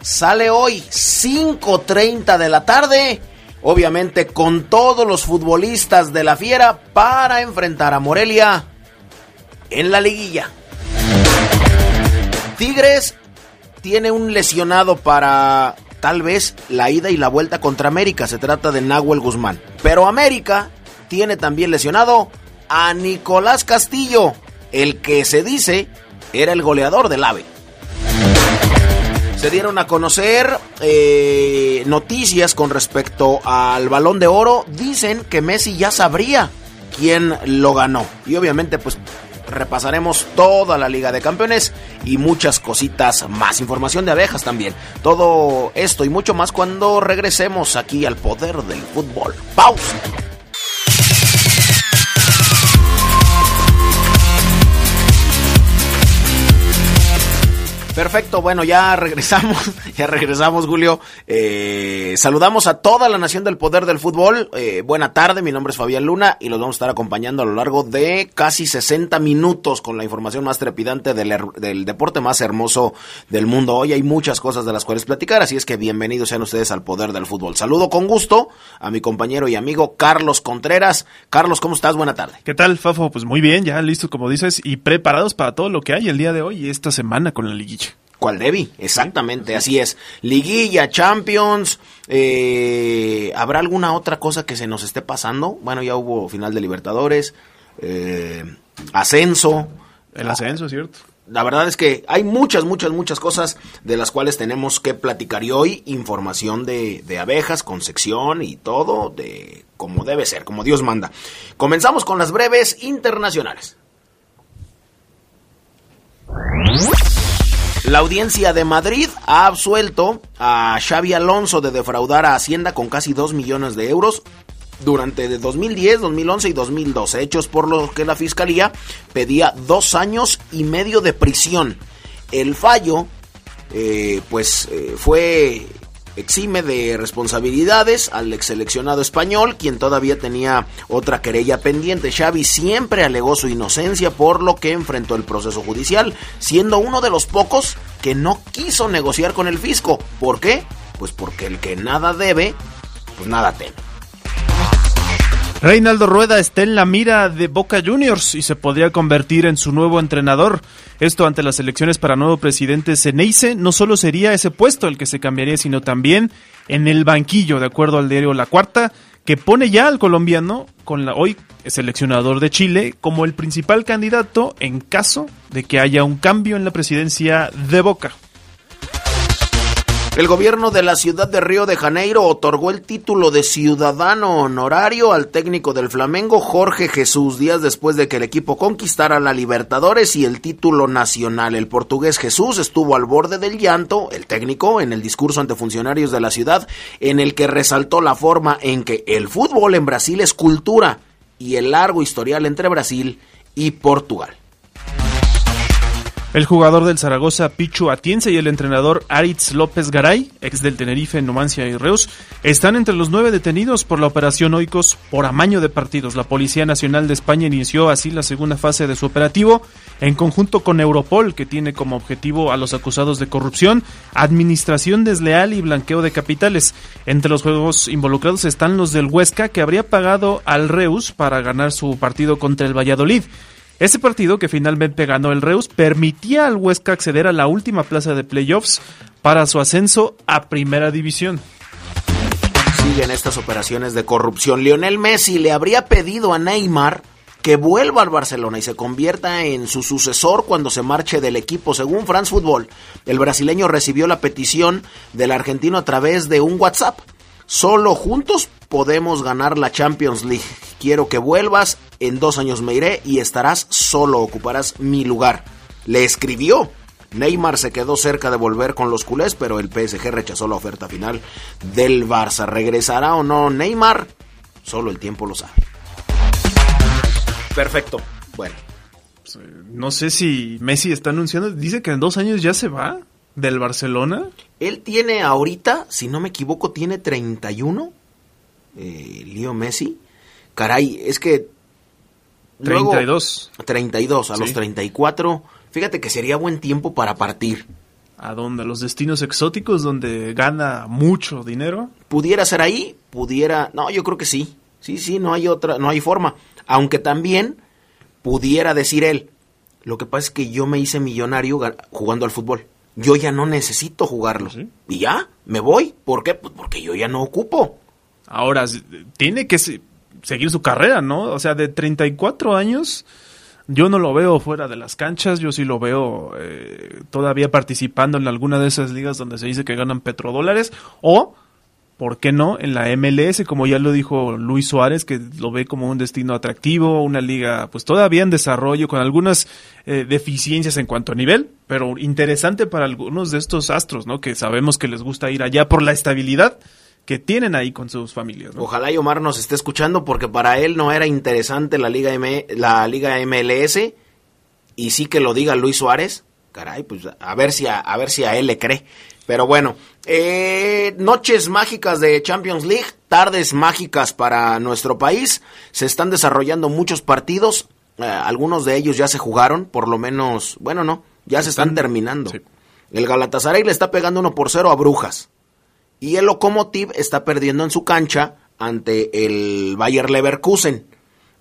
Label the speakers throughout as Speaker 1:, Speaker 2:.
Speaker 1: Sale hoy 5.30 de la tarde, obviamente con todos los futbolistas de la Fiera para enfrentar a Morelia en la liguilla. Tigres tiene un lesionado para tal vez la ida y la vuelta contra América, se trata de Nahuel Guzmán. Pero América tiene también lesionado a Nicolás Castillo, el que se dice era el goleador del AVE. Se dieron a conocer eh, noticias con respecto al balón de oro. Dicen que Messi ya sabría quién lo ganó. Y obviamente pues repasaremos toda la Liga de Campeones y muchas cositas más. Información de abejas también. Todo esto y mucho más cuando regresemos aquí al poder del fútbol. Pausa. Perfecto, bueno, ya regresamos, ya regresamos, Julio. Eh, saludamos a toda la nación del poder del fútbol. Eh, buena tarde, mi nombre es Fabián Luna y los vamos a estar acompañando a lo largo de casi 60 minutos con la información más trepidante del, del deporte más hermoso del mundo. Hoy hay muchas cosas de las cuales platicar, así es que bienvenidos sean ustedes al poder del fútbol. Saludo con gusto a mi compañero y amigo Carlos Contreras. Carlos, ¿cómo estás? Buena tarde.
Speaker 2: ¿Qué tal, Fafo? Pues muy bien, ya listo, como dices, y preparados para todo lo que hay el día de hoy y esta semana con la liguilla.
Speaker 1: ¿Cuál Debbie? Exactamente, así es. Liguilla, Champions. Eh, ¿Habrá alguna otra cosa que se nos esté pasando? Bueno, ya hubo final de Libertadores, eh, ascenso.
Speaker 2: El ascenso, ¿cierto?
Speaker 1: La verdad es que hay muchas, muchas, muchas cosas de las cuales tenemos que platicar y hoy información de, de abejas con sección y todo de como debe ser, como Dios manda. Comenzamos con las breves internacionales. La audiencia de Madrid ha absuelto a Xavi Alonso de defraudar a Hacienda con casi 2 millones de euros durante 2010, 2011 y 2012, hechos por lo que la fiscalía pedía dos años y medio de prisión. El fallo, eh, pues, eh, fue exime de responsabilidades al ex seleccionado español, quien todavía tenía otra querella pendiente. Xavi siempre alegó su inocencia, por lo que enfrentó el proceso judicial, siendo uno de los pocos que no quiso negociar con el fisco. ¿Por qué? Pues porque el que nada debe, pues nada teme.
Speaker 2: Reinaldo Rueda está en la mira de Boca Juniors y se podría convertir en su nuevo entrenador. Esto ante las elecciones para nuevo presidente Ceneice, no solo sería ese puesto el que se cambiaría, sino también en el banquillo, de acuerdo al diario La Cuarta, que pone ya al colombiano, con la hoy seleccionador de Chile, como el principal candidato en caso de que haya un cambio en la presidencia de Boca.
Speaker 1: El gobierno de la ciudad de Río de Janeiro otorgó el título de ciudadano honorario al técnico del Flamengo Jorge Jesús días después de que el equipo conquistara la Libertadores y el título nacional. El portugués Jesús estuvo al borde del llanto, el técnico, en el discurso ante funcionarios de la ciudad, en el que resaltó la forma en que el fútbol en Brasil es cultura y el largo historial entre Brasil y Portugal.
Speaker 2: El jugador del Zaragoza, Pichu Atiense, y el entrenador Aritz López Garay, ex del Tenerife, Numancia y Reus, están entre los nueve detenidos por la operación Oikos por amaño de partidos. La Policía Nacional de España inició así la segunda fase de su operativo en conjunto con Europol, que tiene como objetivo a los acusados de corrupción, administración desleal y blanqueo de capitales. Entre los juegos involucrados están los del Huesca, que habría pagado al Reus para ganar su partido contra el Valladolid. Ese partido que finalmente ganó el Reus permitía al Huesca acceder a la última plaza de playoffs para su ascenso a Primera División.
Speaker 1: Siguen estas operaciones de corrupción. Lionel Messi le habría pedido a Neymar que vuelva al Barcelona y se convierta en su sucesor cuando se marche del equipo. Según France Football, el brasileño recibió la petición del argentino a través de un WhatsApp. Solo juntos podemos ganar la Champions League. Quiero que vuelvas, en dos años me iré y estarás solo, ocuparás mi lugar. Le escribió. Neymar se quedó cerca de volver con los culés, pero el PSG rechazó la oferta final del Barça. ¿Regresará o no Neymar? Solo el tiempo lo sabe. Perfecto. Bueno.
Speaker 2: Pues, eh, no sé si Messi está anunciando, dice que en dos años ya se va del Barcelona.
Speaker 1: Él tiene ahorita, si no me equivoco, tiene 31. Eh, Leo Messi. Caray, es que...
Speaker 2: 32.
Speaker 1: 32, a los 34. Fíjate que sería buen tiempo para partir.
Speaker 2: ¿A dónde? ¿Los destinos exóticos donde gana mucho dinero?
Speaker 1: Pudiera ser ahí, pudiera... No, yo creo que sí. Sí, sí, no hay otra, no hay forma. Aunque también pudiera decir él, lo que pasa es que yo me hice millonario jugando al fútbol. Yo ya no necesito jugarlo. Y ya, me voy. ¿Por qué? Pues porque yo ya no ocupo.
Speaker 2: Ahora, tiene que seguir su carrera, ¿no? O sea, de 34 años, yo no lo veo fuera de las canchas, yo sí lo veo eh, todavía participando en alguna de esas ligas donde se dice que ganan petrodólares o ¿por qué no? En la MLS, como ya lo dijo Luis Suárez, que lo ve como un destino atractivo, una liga pues todavía en desarrollo, con algunas eh, deficiencias en cuanto a nivel, pero interesante para algunos de estos astros, ¿no? Que sabemos que les gusta ir allá por la estabilidad que tienen ahí con sus familias.
Speaker 1: Ojalá y Omar nos esté escuchando porque para él no era interesante la liga M la liga MLS y sí que lo diga Luis Suárez. Caray, pues a ver si a ver si a él le cree. Pero bueno, eh, noches mágicas de Champions League, tardes mágicas para nuestro país. Se están desarrollando muchos partidos. Eh, algunos de ellos ya se jugaron, por lo menos, bueno, no, ya se están, terminando. El Galatasaray le está pegando 1 por 0 a Brujas. Y el Lokomotiv está perdiendo en su cancha ante el Bayer Leverkusen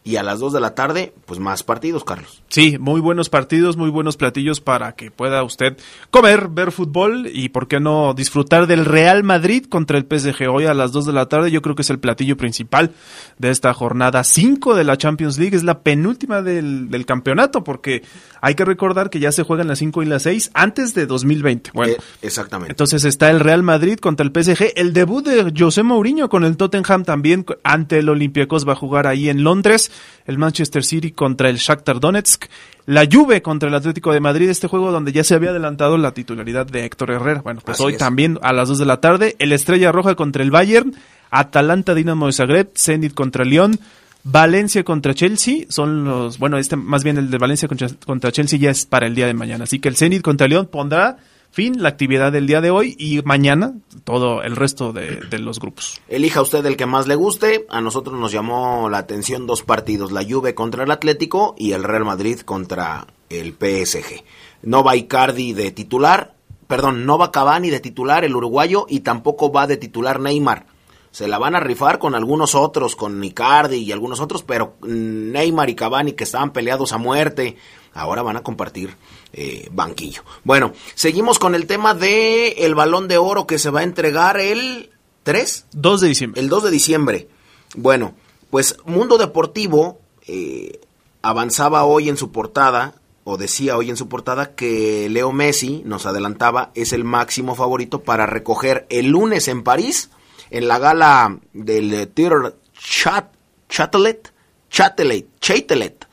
Speaker 1: y a las 2 de la tarde, pues más partidos, Carlos.
Speaker 2: Sí, muy buenos partidos, muy buenos platillos para que pueda usted comer, ver fútbol y, ¿por qué no, disfrutar del Real Madrid contra el PSG hoy a las 2 de la tarde? Yo creo que es el platillo principal de esta jornada 5 de la Champions League, es la penúltima del, del campeonato, porque hay que recordar que ya se juegan las 5 y las 6 antes de 2020. Bueno,
Speaker 1: eh, exactamente.
Speaker 2: Entonces está el Real Madrid contra el PSG, el debut de José Mourinho con el Tottenham también ante el Olympiacos va a jugar ahí en Londres el Manchester City contra el Shakhtar Donetsk, la Juve contra el Atlético de Madrid, este juego donde ya se había adelantado la titularidad de Héctor Herrera. Bueno, pues hoy también a las 2 de la tarde, el Estrella Roja contra el Bayern, Atalanta Dinamo de Zagreb, Zenit contra Lyon, Valencia contra Chelsea son los, bueno, este más bien el de Valencia contra, contra Chelsea ya es para el día de mañana, así que el Zenit contra Lyon pondrá fin la actividad del día de hoy y mañana todo el resto de, los grupos.
Speaker 1: Elija usted el que más le guste. A nosotros nos llamó la atención dos partidos, la Juve contra el Atlético y el Real Madrid contra el PSG. No va Icardi de titular, perdón, no va Cavani de titular el uruguayo y tampoco va de titular Neymar. Se la van a rifar con algunos otros, con Icardi y algunos otros, pero Neymar y Cavani que estaban peleados a muerte, ahora van a compartir eh, banquillo. Bueno, seguimos con el tema de el balón de oro que se va a entregar el 3?
Speaker 2: 2 de diciembre.
Speaker 1: El 2 de diciembre. Bueno, pues Mundo Deportivo eh, avanzaba hoy en su portada, o decía hoy en su portada, que Leo Messi, nos adelantaba, es el máximo favorito para recoger el lunes en París, en la gala del Theater Chat, Chatelet, Chatelet, Chatelet,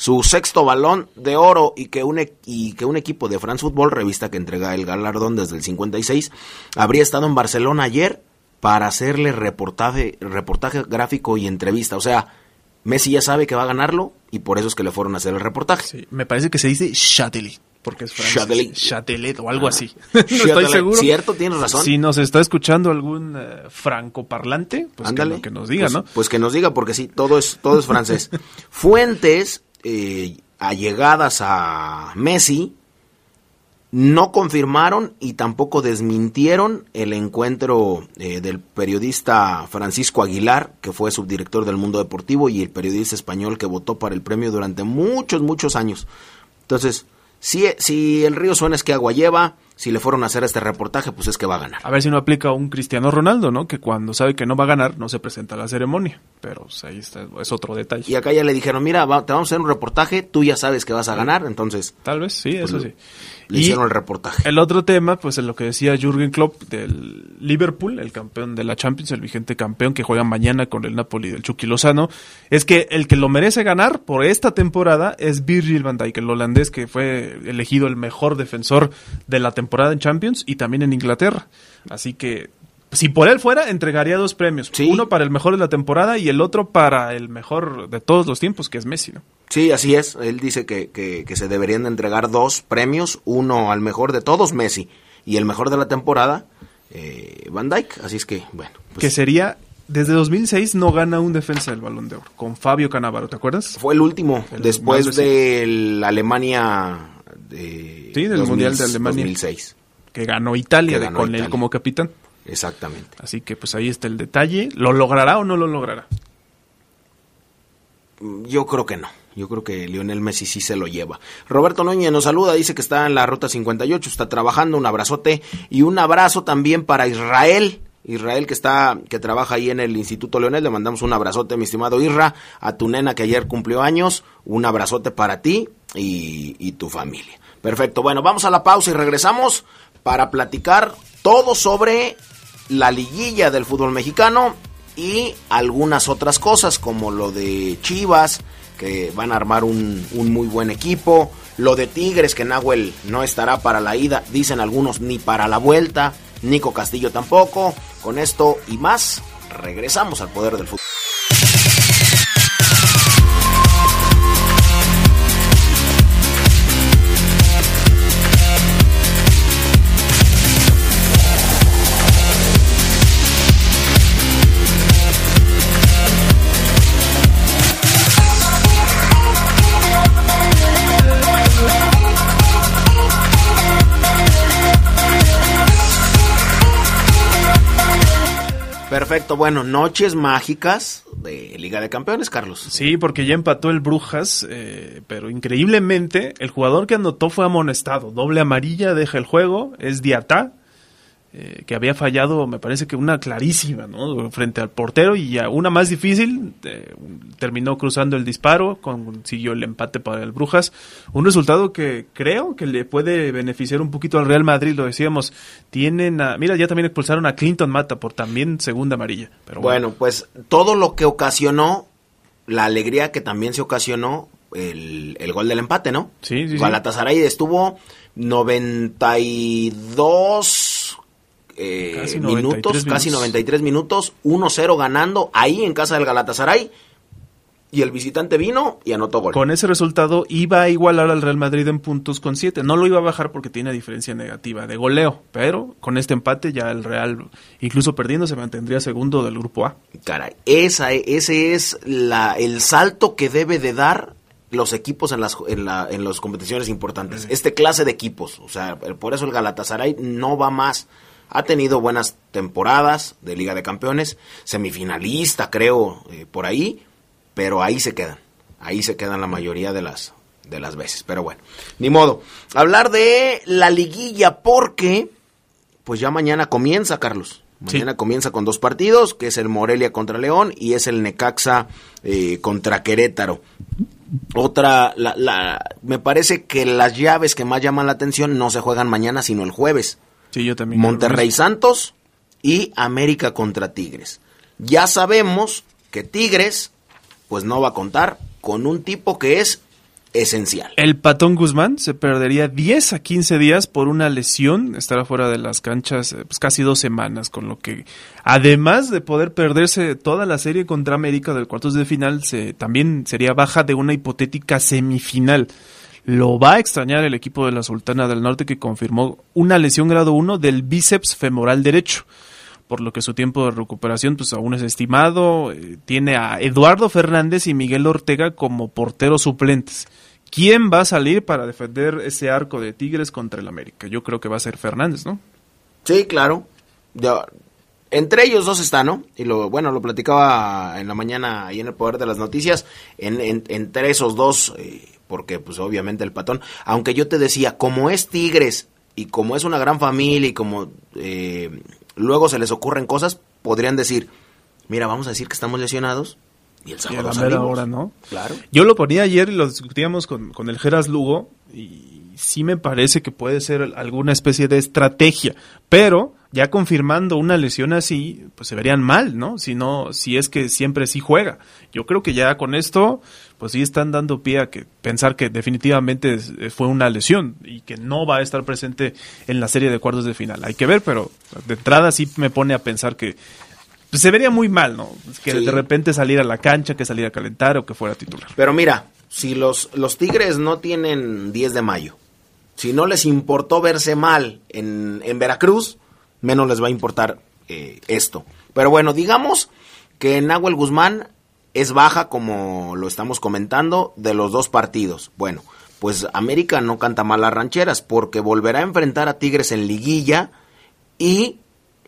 Speaker 1: su sexto balón de oro y que un, y que un equipo de France Football, revista que entrega el galardón desde el 56, habría estado en Barcelona ayer para hacerle reportaje, reportaje gráfico y entrevista. O sea, Messi ya sabe que va a ganarlo y por eso es que le fueron a hacer el reportaje.
Speaker 2: me parece que se dice Chatelet porque es francés. Chatelet. o algo así. no estoy seguro.
Speaker 1: Cierto, tienes razón.
Speaker 2: Si nos está escuchando algún eh, francoparlante, pues que, nos diga,
Speaker 1: pues,
Speaker 2: ¿no?
Speaker 1: Pues que nos diga, porque sí, todo es, todo es francés. Fuentes eh, allegadas a Messi no confirmaron y tampoco desmintieron el encuentro eh, del periodista Francisco Aguilar, que fue subdirector del Mundo Deportivo, y el periodista español que votó para el premio durante muchos, muchos años. Entonces, si, si el río suena es que agua lleva, si le fueron a hacer este reportaje, pues es que va a ganar.
Speaker 2: A ver si no aplica un Cristiano Ronaldo, ¿no? Que cuando sabe que no va a ganar, no se presenta a la ceremonia. Pero pues, ahí está, es otro detalle.
Speaker 1: Y acá ya le dijeron, mira, te vamos a hacer un reportaje, tú ya sabes que vas a ganar, entonces...
Speaker 2: Tal vez, sí, eso
Speaker 1: pues,
Speaker 2: sí.
Speaker 1: Le hicieron el reportaje.
Speaker 2: El otro tema, pues es lo que decía Jürgen Klopp del Liverpool, el campeón de la Champions, el vigente campeón que juega mañana con el Napoli del Chucky Lozano, es que el que lo merece ganar por esta temporada es Virgil van Dijk, el holandés que fue elegido el mejor defensor de la temporada en Champions y también en Inglaterra. Así que si por él fuera, entregaría dos premios. Uno para el mejor de la temporada y el otro para el mejor de todos los tiempos, que es Messi, ¿no?
Speaker 1: Sí, así es. Él dice que, que, se deberían de entregar dos premios, uno al mejor de todos, Messi, y el mejor de la temporada, eh, Van Dyke. Así es que, bueno.
Speaker 2: Pues que sería, desde 2006 no gana un defensa del Balón de Oro, con Fabio Canavaro, ¿te acuerdas?
Speaker 1: Fue el último, después de la Alemania... De
Speaker 2: sí, del Mundial de Alemania.
Speaker 1: 2006.
Speaker 2: Que ganó Italia, con él como capitán.
Speaker 1: Exactamente.
Speaker 2: Así que pues ahí está el detalle. ¿Lo logrará o no lo logrará?
Speaker 1: Yo creo que no. Yo creo que Lionel Messi sí se lo lleva. Roberto Núñez nos saluda, dice que está en la ruta 58, está trabajando, un abrazote y un abrazo también para Israel. Israel que está que trabaja ahí en el Instituto Leonel, le mandamos un abrazote, mi estimado Isra, a tu nena que ayer cumplió años, un abrazote para ti y, y tu familia. Perfecto, bueno, vamos a la pausa y regresamos para platicar todo sobre la liguilla del fútbol mexicano y algunas otras cosas como lo de Chivas, que van a armar un, muy buen equipo, lo de Tigres, que Nahuel no estará para la ida, dicen algunos ni para la vuelta, Nico Castillo tampoco, con esto y más, regresamos al poder del fútbol. Perfecto, bueno, noches mágicas de Liga de Campeones, Carlos.
Speaker 2: Sí, porque ya empató el Brujas, eh, pero increíblemente el jugador que anotó fue amonestado. Doble amarilla, deja el juego, es Diatá, eh, que había fallado, me parece que una clarísima, ¿no? Frente al portero y a una más difícil, eh, terminó cruzando el disparo, consiguió el empate para el Brujas. Un resultado que creo que le puede beneficiar un poquito al Real Madrid, lo decíamos. Tienen a, mira, ya también expulsaron a Clinton Mata por también segunda amarilla. Pero
Speaker 1: bueno. pues todo lo que ocasionó, la alegría que también se ocasionó, el, el gol del empate, ¿no?
Speaker 2: Sí, sí,
Speaker 1: Galatasaray estuvo 92 eh, minutos, casi 93 minutos, 1-0 ganando ahí en casa del Galatasaray. Y el visitante vino y anotó gol.
Speaker 2: Con ese resultado iba a igualar al Real Madrid en puntos con 7. No lo iba a bajar porque tiene diferencia negativa de goleo. Pero con este empate ya el Real, incluso perdiendo, se mantendría segundo del grupo A.
Speaker 1: Caray, esa, ese es la, el salto que debe de dar los equipos en las, en, la, en las competiciones importantes. Este clase de equipos. O sea, por eso el Galatasaray no va más ha tenido buenas temporadas de Liga de Campeones, semifinalista creo eh, por ahí, pero ahí se quedan, ahí se quedan la mayoría de las, de las veces. Pero bueno, ni modo. Hablar de la liguilla porque, pues ya mañana comienza, Carlos. Mañana comienza con dos partidos, que es el Morelia contra León y es el Necaxa eh, contra Querétaro. Otra, la, la, me parece que las llaves que más llaman la atención no se juegan mañana, sino el jueves.
Speaker 2: Sí, yo también.
Speaker 1: Monterrey Santos y América contra Tigres. Ya sabemos que Tigres, pues no va a contar con un tipo que es esencial.
Speaker 2: El Patón Guzmán se perdería 10 a 15 días por una lesión, estará fuera de las canchas eh, pues casi dos semanas, con lo que además de poder perderse toda la serie contra América del cuartos de final, se, también sería baja de una hipotética semifinal. Lo va a extrañar el equipo de la Sultana del Norte que confirmó una lesión grado 1 del bíceps femoral derecho, por lo que su tiempo de recuperación pues aún es estimado. Eh, tiene a Eduardo Fernández y Miguel Ortega como porteros suplentes. ¿Quién va a salir para defender ese arco de Tigres contra el América? Yo creo que va a ser Fernández, ¿no?
Speaker 1: Sí, claro. entre ellos dos está, ¿no? Y lo bueno, lo platicaba en la mañana ahí en el Poder de las Noticias. En, entre esos dos, eh, porque pues obviamente el patón, aunque yo te decía, como es Tigres y como es una gran familia y como eh, luego se les ocurren cosas, podrían decir, mira, vamos a decir que estamos lesionados y el sábado
Speaker 2: y a ¿no?
Speaker 1: Claro.
Speaker 2: Yo lo ponía ayer y lo discutíamos con, con el Geras Lugo y sí me parece que puede ser alguna especie de estrategia, pero ya confirmando una lesión así, pues se verían mal, ¿no? Si no, si es que siempre sí juega. Yo creo que ya con esto, pues sí están dando pie a que pensar que definitivamente fue una lesión y que no va a estar presente en la serie de cuartos de final. Hay que ver, pero de entrada sí me pone a pensar que pues, se vería muy mal, ¿no? Que de repente salir a la cancha, que saliera a calentar o que fuera titular.
Speaker 1: Pero mira, si los, los Tigres no tienen 10 de mayo, si no les importó verse mal en, en Veracruz, menos les va a importar eh, esto. Pero bueno, digamos que Nahuel Guzmán es baja, como lo estamos comentando, de los dos partidos. Bueno, pues América no canta mal las rancheras porque volverá a enfrentar a Tigres en liguilla y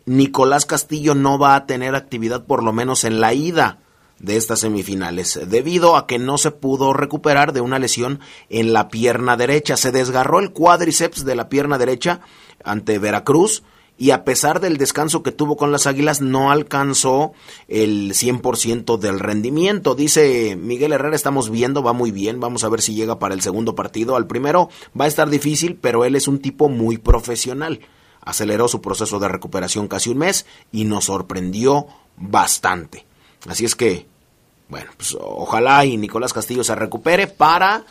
Speaker 1: Nicolás Castillo no va a tener actividad por lo menos en la ida de estas semifinales, debido a que no se pudo recuperar de una lesión en la pierna derecha. Se desgarró el cuádriceps de la pierna derecha ante Veracruz y a pesar del descanso que tuvo con las Águilas no alcanzó el 100% del rendimiento. Dice Miguel Herrera, estamos viendo, va muy bien, vamos a ver si llega para el segundo partido. Al primero va a estar difícil, pero él es un tipo muy profesional. Aceleró su proceso de recuperación casi un mes y nos sorprendió bastante. Así es que bueno, pues ojalá y Nicolás Castillo se recupere para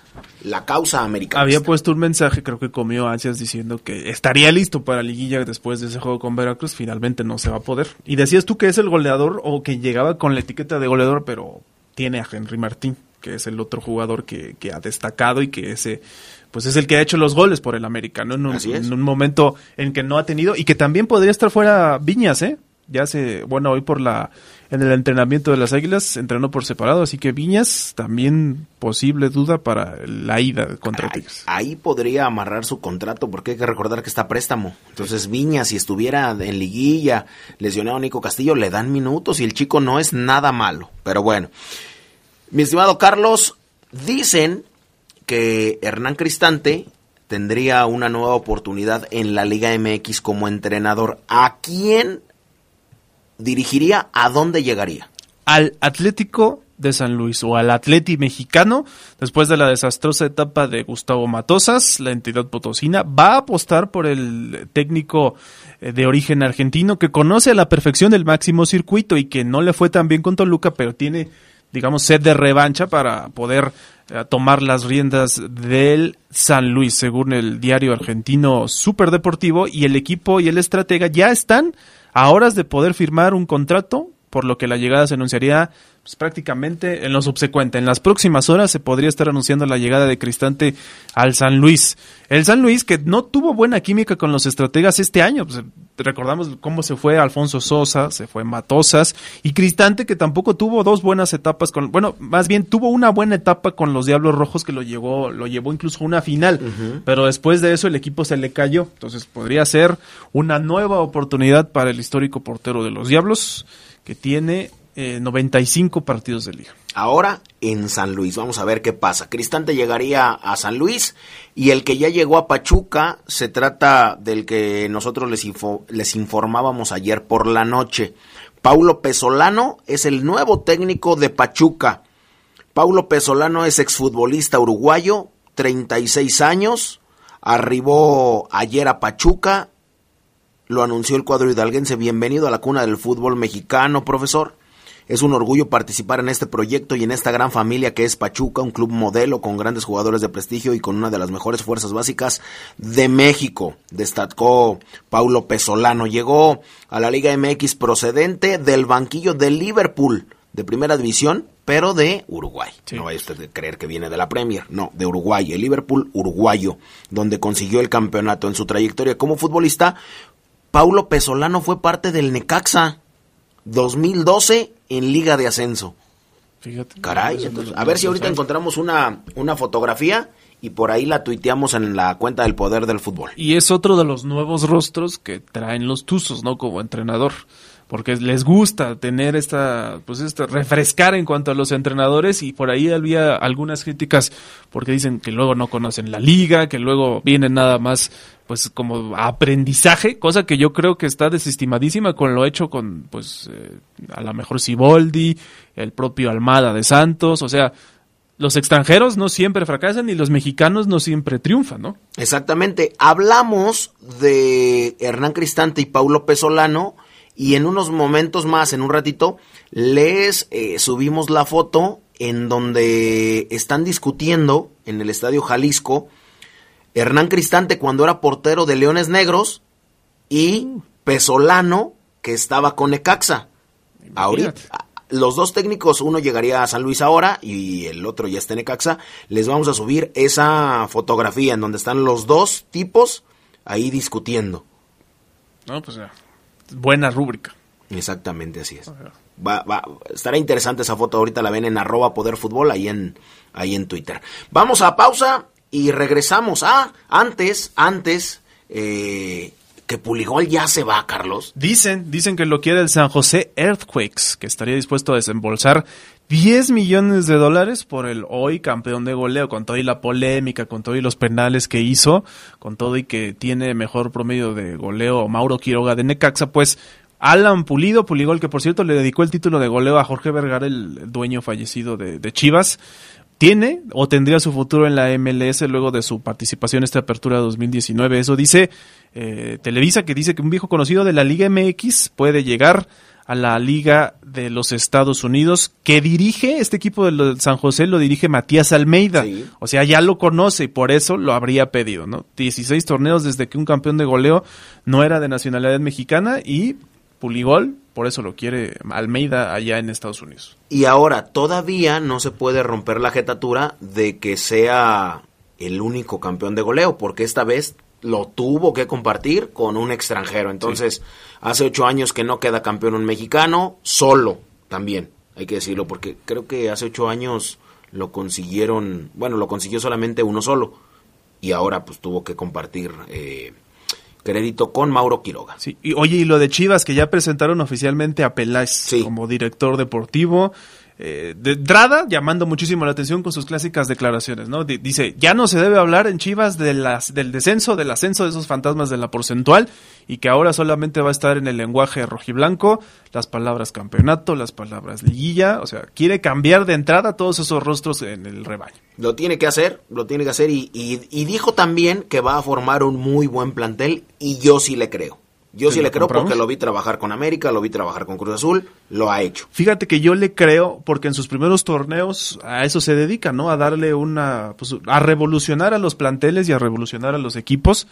Speaker 1: la causa americana.
Speaker 2: Había puesto un mensaje, creo que comió ansias diciendo que estaría listo para liguilla después de ese juego con Veracruz, finalmente no se va a poder. Y decías tú que es el goleador o que llegaba con la etiqueta de goleador, pero tiene a Henry Martín, que es el otro jugador que, que ha destacado y que ese pues es el que ha hecho los goles por el americano en un, en un momento en que no ha tenido y que también podría estar fuera Viñas, ¿eh? Ya se, bueno, hoy por la en el entrenamiento de las Águilas entrenó por separado, así que Viñas también posible duda para la ida contra Tigres.
Speaker 1: Ahí podría amarrar su contrato porque hay que recordar que está préstamo. Entonces Viñas, si estuviera en liguilla, lesionado a Nico Castillo, le dan minutos y el chico no es nada malo. Pero bueno, mi estimado Carlos, dicen que Hernán Cristante tendría una nueva oportunidad en la Liga MX como entrenador. ¿A quién dirigiría, ¿a dónde llegaría?
Speaker 2: Al Atlético de San Luis o al Atleti mexicano, después de la desastrosa etapa de Gustavo Matosas, la entidad potosina va a apostar por el técnico eh, de origen argentino que conoce a la perfección el máximo circuito y que no le fue tan bien con Toluca, pero tiene, digamos, sed de revancha para poder eh, tomar las riendas del San Luis, según el diario argentino Superdeportivo, y el equipo y el estratega ya están a horas de poder firmar un contrato, por lo que la llegada se anunciaría pues, prácticamente en lo subsecuente. En las próximas horas se podría estar anunciando la llegada de Cristante al San Luis. El San Luis que no tuvo buena química con los estrategas este año. Pues, recordamos cómo se fue Alfonso Sosa, se fue Matosas y Cristante que tampoco tuvo dos buenas etapas con, bueno, más bien tuvo una buena etapa con los Diablos Rojos que lo llevó, lo llevó incluso a una final, pero después de eso el equipo se le cayó. Entonces podría ser una nueva oportunidad para el histórico portero de los Diablos que tiene 95 eh, partidos de liga.
Speaker 1: Ahora en San Luis, vamos a ver qué pasa. Cristante llegaría a San Luis y el que ya llegó a Pachuca se trata del que nosotros les, les informábamos ayer por la noche. Paulo Pesolano es el nuevo técnico de Pachuca. Paulo Pesolano es exfutbolista uruguayo, 36 años, arribó ayer a Pachuca, lo anunció el cuadro hidalguense. Bienvenido a la cuna del fútbol mexicano, profesor. Es un orgullo participar en este proyecto y en esta gran familia que es Pachuca, un club modelo con grandes jugadores de prestigio y con una de las mejores fuerzas básicas de México. Destacó Paulo Pesolano. Llegó a la Liga MX procedente del banquillo de Liverpool, de primera división, pero de Uruguay. No vaya usted a creer que viene de la Premier, no, de Uruguay, el Liverpool uruguayo, donde consiguió el campeonato en su trayectoria como futbolista. Paulo Pesolano fue parte del Necaxa 2012 en Liga de Ascenso. Fíjate. Caray, a ver si ahorita encontramos una, una fotografía y por ahí la tuiteamos en la cuenta del poder del fútbol.
Speaker 2: Y es otro de los nuevos rostros que traen los Tuzos, ¿no? Como entrenador. Porque les gusta tener esta, pues esta, refrescar en cuanto a los entrenadores y por ahí había algunas críticas porque dicen que luego no conocen la liga, que luego vienen nada más pues como aprendizaje, cosa que yo creo que está desestimadísima con lo hecho con pues eh, a lo mejor Siboldi, el propio Almada de Santos, o sea, los extranjeros no siempre fracasan y los mexicanos no siempre triunfan, ¿no?
Speaker 1: Exactamente. Hablamos de Hernán Cristante y Paulo Pesolano y en unos momentos más, en un ratito, les eh, subimos la foto en donde están discutiendo en el Estadio Jalisco Hernán Cristante cuando era portero de Leones Negros y Pesolano que estaba con Ecaxa. Ahorita, los dos técnicos, uno llegaría a San Luis ahora y el otro ya está en Ecaxa. Les vamos a subir esa fotografía en donde están los dos tipos ahí discutiendo.
Speaker 2: No, pues ya buena rúbrica.
Speaker 1: Exactamente, así es. Va, va, estará interesante esa foto, ahorita la ven en arroba poder fútbol ahí en, ahí en Twitter. Vamos a pausa y regresamos. Ah, antes, antes, eh, que Puligol ya se va, Carlos.
Speaker 2: Dicen, dicen que lo quiere el San José Earthquakes, que estaría dispuesto a desembolsar 10 millones de dólares por el hoy campeón de goleo, con todo y la polémica, con todo y los penales que hizo, con todo y que tiene mejor promedio de goleo Mauro Quiroga de Necaxa, pues Alan Pulido, Puligol, que por cierto le dedicó el título de goleo a Jorge Vergara, el dueño fallecido de, de Chivas, tiene o tendría su futuro en la MLS luego de su participación en esta apertura 2019. Eso dice eh, Televisa, que dice que un viejo conocido de la Liga MX puede llegar a la Liga de los Estados Unidos, que dirige, este equipo de San José lo dirige Matías Almeida. O sea, ya lo conoce y por eso lo habría pedido, ¿no? 16 torneos desde que un campeón de goleo no era de nacionalidad mexicana y Puligol, por eso lo quiere Almeida allá en Estados Unidos.
Speaker 1: Y ahora, todavía no se puede romper la jetatura de que sea el único campeón de goleo, porque esta vez lo tuvo que compartir con un extranjero. Entonces, hace ocho años que no queda campeón un mexicano, solo también, hay que decirlo, porque creo que hace ocho años lo consiguieron, bueno, lo consiguió solamente uno solo. Y ahora pues tuvo que compartir eh, crédito con Mauro Quiroga.
Speaker 2: Sí, y oye, y lo de Chivas, que ya presentaron oficialmente a Peláez como director deportivo eh, de Drada llamando muchísimo la atención con sus clásicas declaraciones, ¿no? dice, ya no se debe hablar en Chivas del descenso, del ascenso de esos fantasmas de la porcentual y que ahora solamente va a estar en el lenguaje rojiblanco, las palabras campeonato, las palabras liguilla, o sea, quiere cambiar de entrada todos esos rostros en el rebaño.
Speaker 1: Lo tiene que hacer, lo tiene que hacer y dijo también que va a formar un muy buen plantel y yo sí le creo. Yo sí le creo porque lo vi trabajar con América, lo vi trabajar con Cruz Azul, lo ha hecho.
Speaker 2: Fíjate que yo le creo porque en sus primeros torneos a eso se dedica, ¿no? A darle una, pues, a revolucionar a los planteles y a revolucionar a los equipos.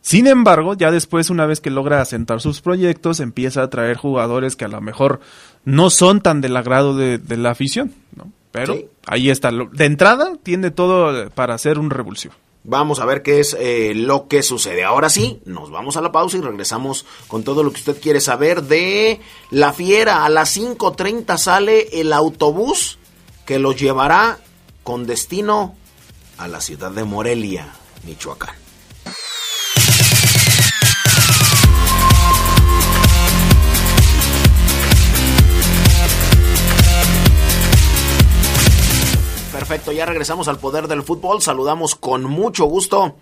Speaker 2: Sin embargo, ya después, una vez que logra asentar sus proyectos, empieza a traer jugadores que a lo mejor no son tan del agrado de, la afición, ¿no? Pero ahí está. De entrada, tiene todo para hacer un revulsivo.
Speaker 1: Vamos a ver qué es eh, lo que sucede. Ahora sí, nos vamos a la pausa y regresamos con todo lo que usted quiere saber de La Fiera. A las 5.30 sale el autobús que lo llevará con destino a la ciudad de Morelia, Michoacán. Perfecto, ya regresamos al poder del fútbol. Saludamos con mucho gusto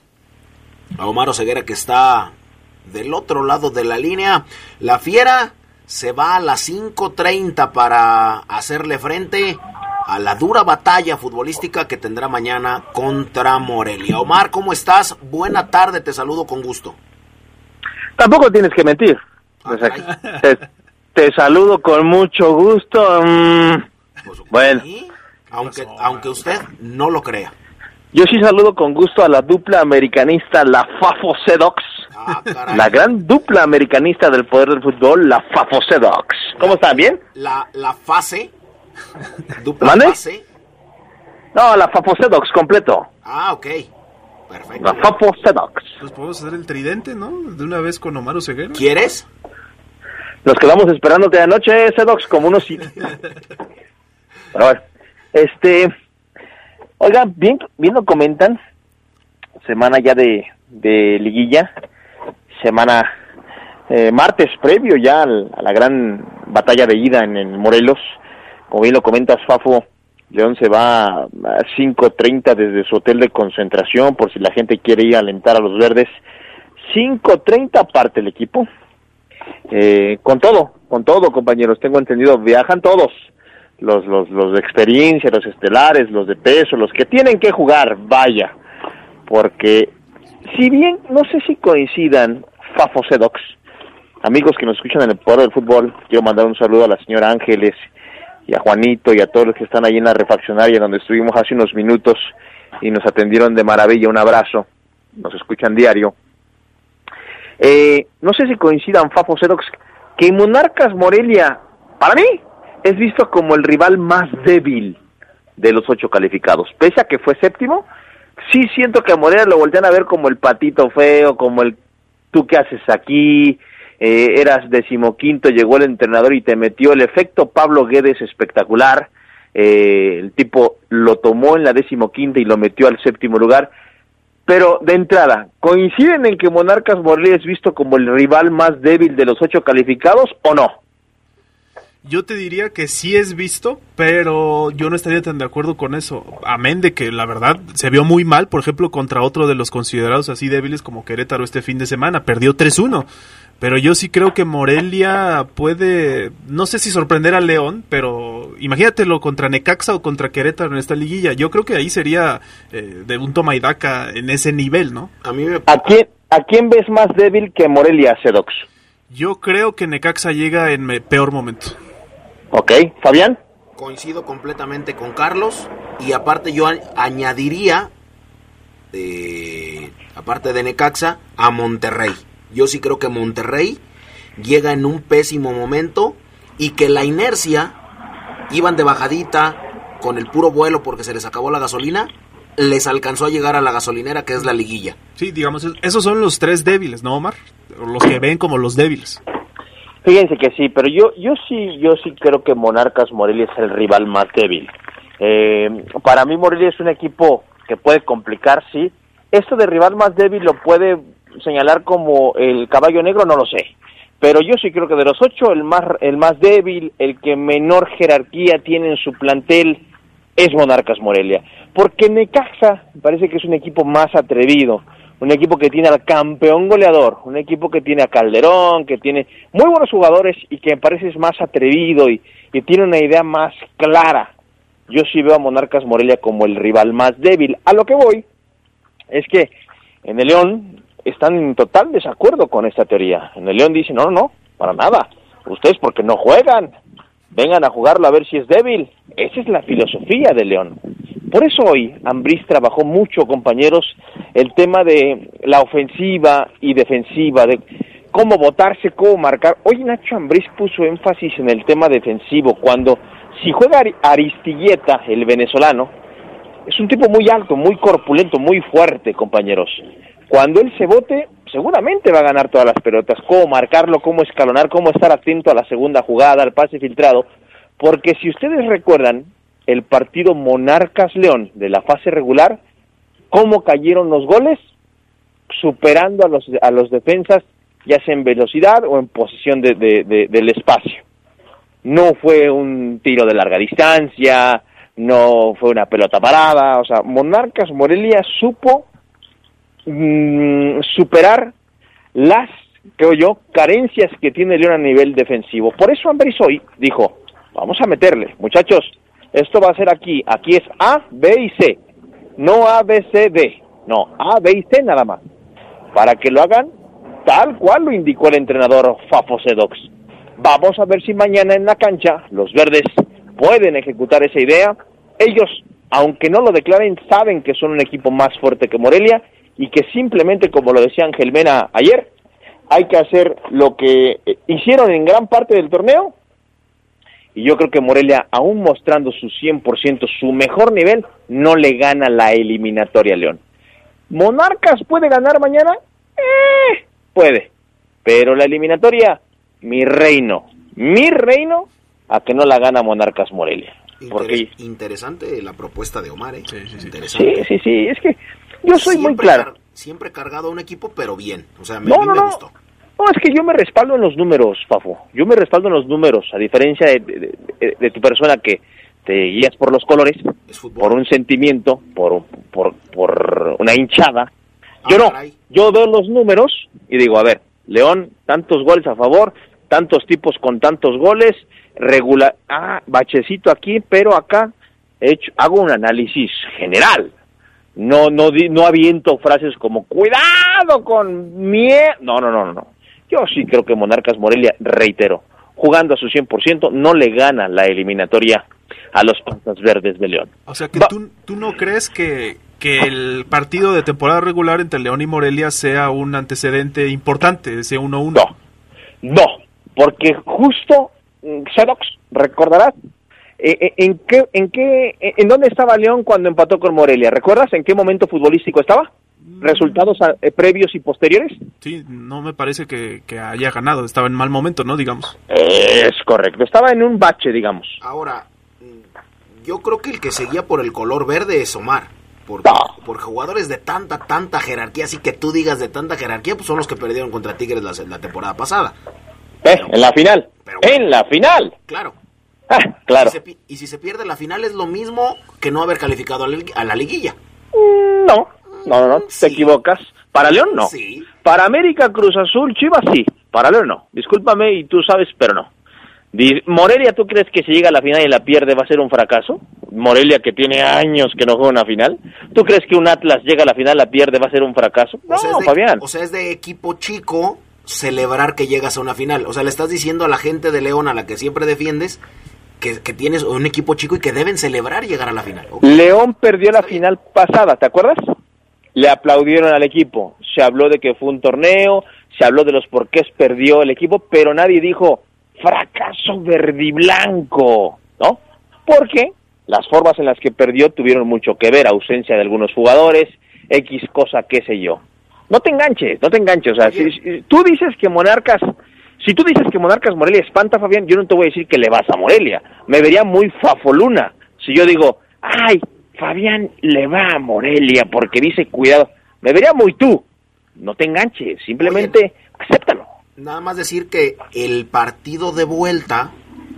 Speaker 1: a Omar Oseguera que está del otro lado de la línea. La Fiera se va a las 5.30 para hacerle frente a la dura batalla futbolística que tendrá mañana contra Morelia. Omar, ¿cómo estás? Buena tarde, te saludo con gusto.
Speaker 3: Tampoco tienes que mentir. Ah, te, saludo con mucho gusto. Mm, bueno,
Speaker 1: aunque, aunque usted no lo crea.
Speaker 3: Yo sí saludo con gusto a la dupla americanista, la Fafo Sedox. Ah, la gran dupla americanista del poder del fútbol, la Fafo Sedox. ¿Cómo están? ¿Bien?
Speaker 1: La, la fase. Dupla fase.
Speaker 3: No, la Fafo Sedox completo.
Speaker 1: Ah, ok. Perfecto.
Speaker 3: La Fafo Sedox.
Speaker 2: Pues podemos hacer el tridente, ¿no? De una vez con Omar Ceguera.
Speaker 1: ¿Quieres?
Speaker 3: Nos quedamos esperándote anoche, Sedox, como unos... Pero bueno. Este, oigan, bien, bien lo comentan, semana ya de, de liguilla, semana eh, martes previo ya a la gran batalla de ida en, en Morelos. Como bien lo comentas, Fafo, León se va a 5.30 desde su hotel de concentración por si la gente quiere ir a alentar a los verdes. 5.30 parte el equipo. Eh, con todo, con todo, compañeros, tengo entendido, viajan todos. Los, los, los de experiencia, los estelares, los de peso, los que tienen que jugar, vaya. Porque, si bien no sé si coincidan Fafo Sedox, amigos que nos escuchan en el Poder del Fútbol, quiero mandar un saludo a la señora Ángeles y a Juanito y a todos los que están ahí en la refaccionaria donde estuvimos hace unos minutos y nos atendieron de maravilla. Un abrazo, nos escuchan diario. Eh, no sé si coincidan Fafo Xerox que Monarcas Morelia, para mí, es visto como el rival más débil de los ocho calificados. Pese a que fue séptimo, sí siento que a Morelia lo voltean a ver como el patito feo, como el tú qué haces aquí, eh, eras decimoquinto, llegó el entrenador y te metió el efecto Pablo Guedes espectacular, eh, el tipo lo tomó en la decimoquinta y lo metió al séptimo lugar, pero de entrada, ¿coinciden en que Monarcas Morelia es visto como el rival más débil de los ocho calificados o no?
Speaker 2: Yo te diría que sí es visto, pero yo no estaría tan de acuerdo con eso. Amén de que la verdad se vio muy mal, por ejemplo, contra otro de los considerados así débiles como Querétaro este fin de semana. Perdió 3-1. Pero yo sí creo que Morelia puede, no sé si sorprender a León, pero imagínatelo contra Necaxa o contra Querétaro en esta liguilla. Yo creo que ahí sería eh, de un toma y daca en ese nivel, ¿no?
Speaker 3: A, mí ¿A, quién, ¿A quién ves más débil que Morelia, Sedox?
Speaker 2: Yo creo que Necaxa llega en peor momento.
Speaker 3: Ok, Fabián.
Speaker 1: Coincido completamente con Carlos y aparte yo añadiría, eh, aparte de Necaxa, a Monterrey. Yo sí creo que Monterrey llega en un pésimo momento y que la inercia, iban de bajadita con el puro vuelo porque se les acabó la gasolina, les alcanzó a llegar a la gasolinera que es la liguilla.
Speaker 2: Sí, digamos, esos son los tres débiles, ¿no, Omar? Los que ven como los débiles.
Speaker 3: Fíjense que sí, pero yo, yo sí, yo sí creo que Monarcas Morelia es el rival más débil. Eh, para mí Morelia es un equipo que puede complicar, sí. Esto de rival más débil lo puede señalar como el caballo negro, no lo sé. Pero yo sí creo que de los ocho, el más, el más débil, el que menor jerarquía tiene en su plantel, es Monarcas Morelia. Porque Necaxa parece que es un equipo más atrevido, un equipo que tiene al campeón goleador, un equipo que tiene a Calderón, que tiene muy buenos jugadores y que me parece es más atrevido y, tiene una idea más clara. Yo sí veo a Monarcas Morelia como el rival más débil. A lo que voy es que en el León están en total desacuerdo con esta teoría. En el León dicen, no, no, para nada. Ustedes porque no juegan, vengan a jugarlo a ver si es débil. Esa es la filosofía de León. Por eso hoy Ambriz trabajó mucho, compañeros, el tema de la ofensiva y defensiva, de cómo votarse, cómo marcar. Hoy Nacho Ambriz puso énfasis en el tema defensivo, cuando si juega Aristilleta, el venezolano, es un tipo muy alto, muy corpulento, muy fuerte, compañeros. Cuando él se vote, seguramente va a ganar todas las pelotas. Cómo marcarlo, cómo escalonar, cómo estar atento a la segunda jugada, al pase filtrado. Porque si ustedes recuerdan el partido Monarcas León de la fase regular, cómo cayeron los goles, superando a los, a los defensas, ya sea en velocidad o en posición de, del espacio. No fue un tiro de larga distancia, no fue una pelota parada, o sea, Monarcas Morelia supo Mm, superar las, creo yo, carencias que tiene León a nivel defensivo. Por eso Ambris hoy dijo, vamos a meterle, muchachos, esto va a ser aquí, aquí es A, B y C, no A, B, C, D, no, A, B y C nada más, para que lo hagan tal cual lo indicó el entrenador Fafo Sedox. Vamos a ver si mañana en la cancha los verdes pueden ejecutar esa idea. Ellos, aunque no lo declaren, saben que son un equipo más fuerte que Morelia y que simplemente, como lo decía Ángel Mena ayer, hay que hacer lo que eh, hicieron en gran parte del torneo. Y yo creo que Morelia, aún mostrando su 100%, su mejor nivel, no le gana la eliminatoria a León. ¿Monarcas puede ganar mañana? Eh, puede. Pero la eliminatoria, mi reino, mi reino, a que no la gana Monarcas Morelia.
Speaker 1: Porque... Interesante la propuesta de Omar, ¿eh?
Speaker 3: Sí, sí, sí, sí, es que yo soy muy claro.
Speaker 1: siempre cargado a un equipo, pero bien. O sea, me, no, no, no.
Speaker 3: No, es que yo me respaldo en los números, Fafo. Yo me respaldo en los números, a diferencia de, tu persona que te guías por los colores, por un sentimiento, por, por, por una hinchada. Yo no, yo veo los números y digo, a ver, León, tantos goles a favor, tantos tipos con tantos goles, regular, ah, bachecito aquí, pero acá he hecho, hago un análisis general. No, no, no aviento frases como cuidado con miedo. No, no, no, no. Yo sí creo que Monarcas Morelia, reitero, jugando a su 100%, no le gana la eliminatoria a los Pantas Verdes de León.
Speaker 2: O sea que tú, tú no crees que, que el partido de temporada regular entre León y Morelia sea un antecedente importante, ese 1-1.
Speaker 3: No, no, porque justo Xerox, mm, recordarás, ¿en qué, en qué, en dónde estaba León cuando empató con Morelia? ¿Recuerdas en qué momento futbolístico estaba? Mm. ¿Resultados eh, previos y posteriores?
Speaker 2: Sí, no me parece que, que, haya ganado, estaba en mal momento, ¿no? Digamos.
Speaker 3: Es correcto, estaba en un bache, digamos.
Speaker 1: Ahora, yo creo que el que seguía por el color verde es Omar. Por, por jugadores de tanta, tanta jerarquía, así que tú digas de tanta jerarquía, pues son los que perdieron contra Tigres la, la temporada pasada.
Speaker 3: Eh, en la final. en la final.
Speaker 1: Claro.
Speaker 3: Ah, claro.
Speaker 1: Y si, se, pierde la final es lo mismo que no haber calificado a la, liguilla.
Speaker 3: Mm, no, no, no, no, te equivocas. Para León no.
Speaker 1: Sí.
Speaker 3: Para América, Cruz Azul, Chivas sí. Para León no. Discúlpame y tú sabes, pero no. Morelia, ¿tú crees que si llega a la final y la pierde va a ser un fracaso? Morelia que tiene años que no juega una final. ¿Tú crees que un Atlas llega a la final, la pierde, va a ser un fracaso? No, Fabián.
Speaker 1: O sea, es de equipo chico celebrar que llegas a una final. O sea, le estás diciendo a la gente de León, a la que siempre defiendes, que, tienes un equipo chico y que deben celebrar llegar a la final.
Speaker 3: León perdió la final pasada, ¿te acuerdas? Le aplaudieron al equipo. Se habló de que fue un torneo, se habló de los porqués perdió el equipo, pero nadie dijo fracaso verdiblanco, ¿no? Porque las formas en las que perdió tuvieron mucho que ver, ausencia de algunos jugadores, X cosa, qué sé yo. No te enganches, no te enganches. O sea, si, tú dices que Monarcas, si tú dices que Monarcas Morelia espanta, Fabián, yo no te voy a decir que le vas a Morelia. Me vería muy fafoluna si yo digo, ay, Fabián le va a Morelia porque dice cuidado. Me vería muy tú. No te enganches, simplemente acéptalo.
Speaker 1: Nada más decir que el partido de vuelta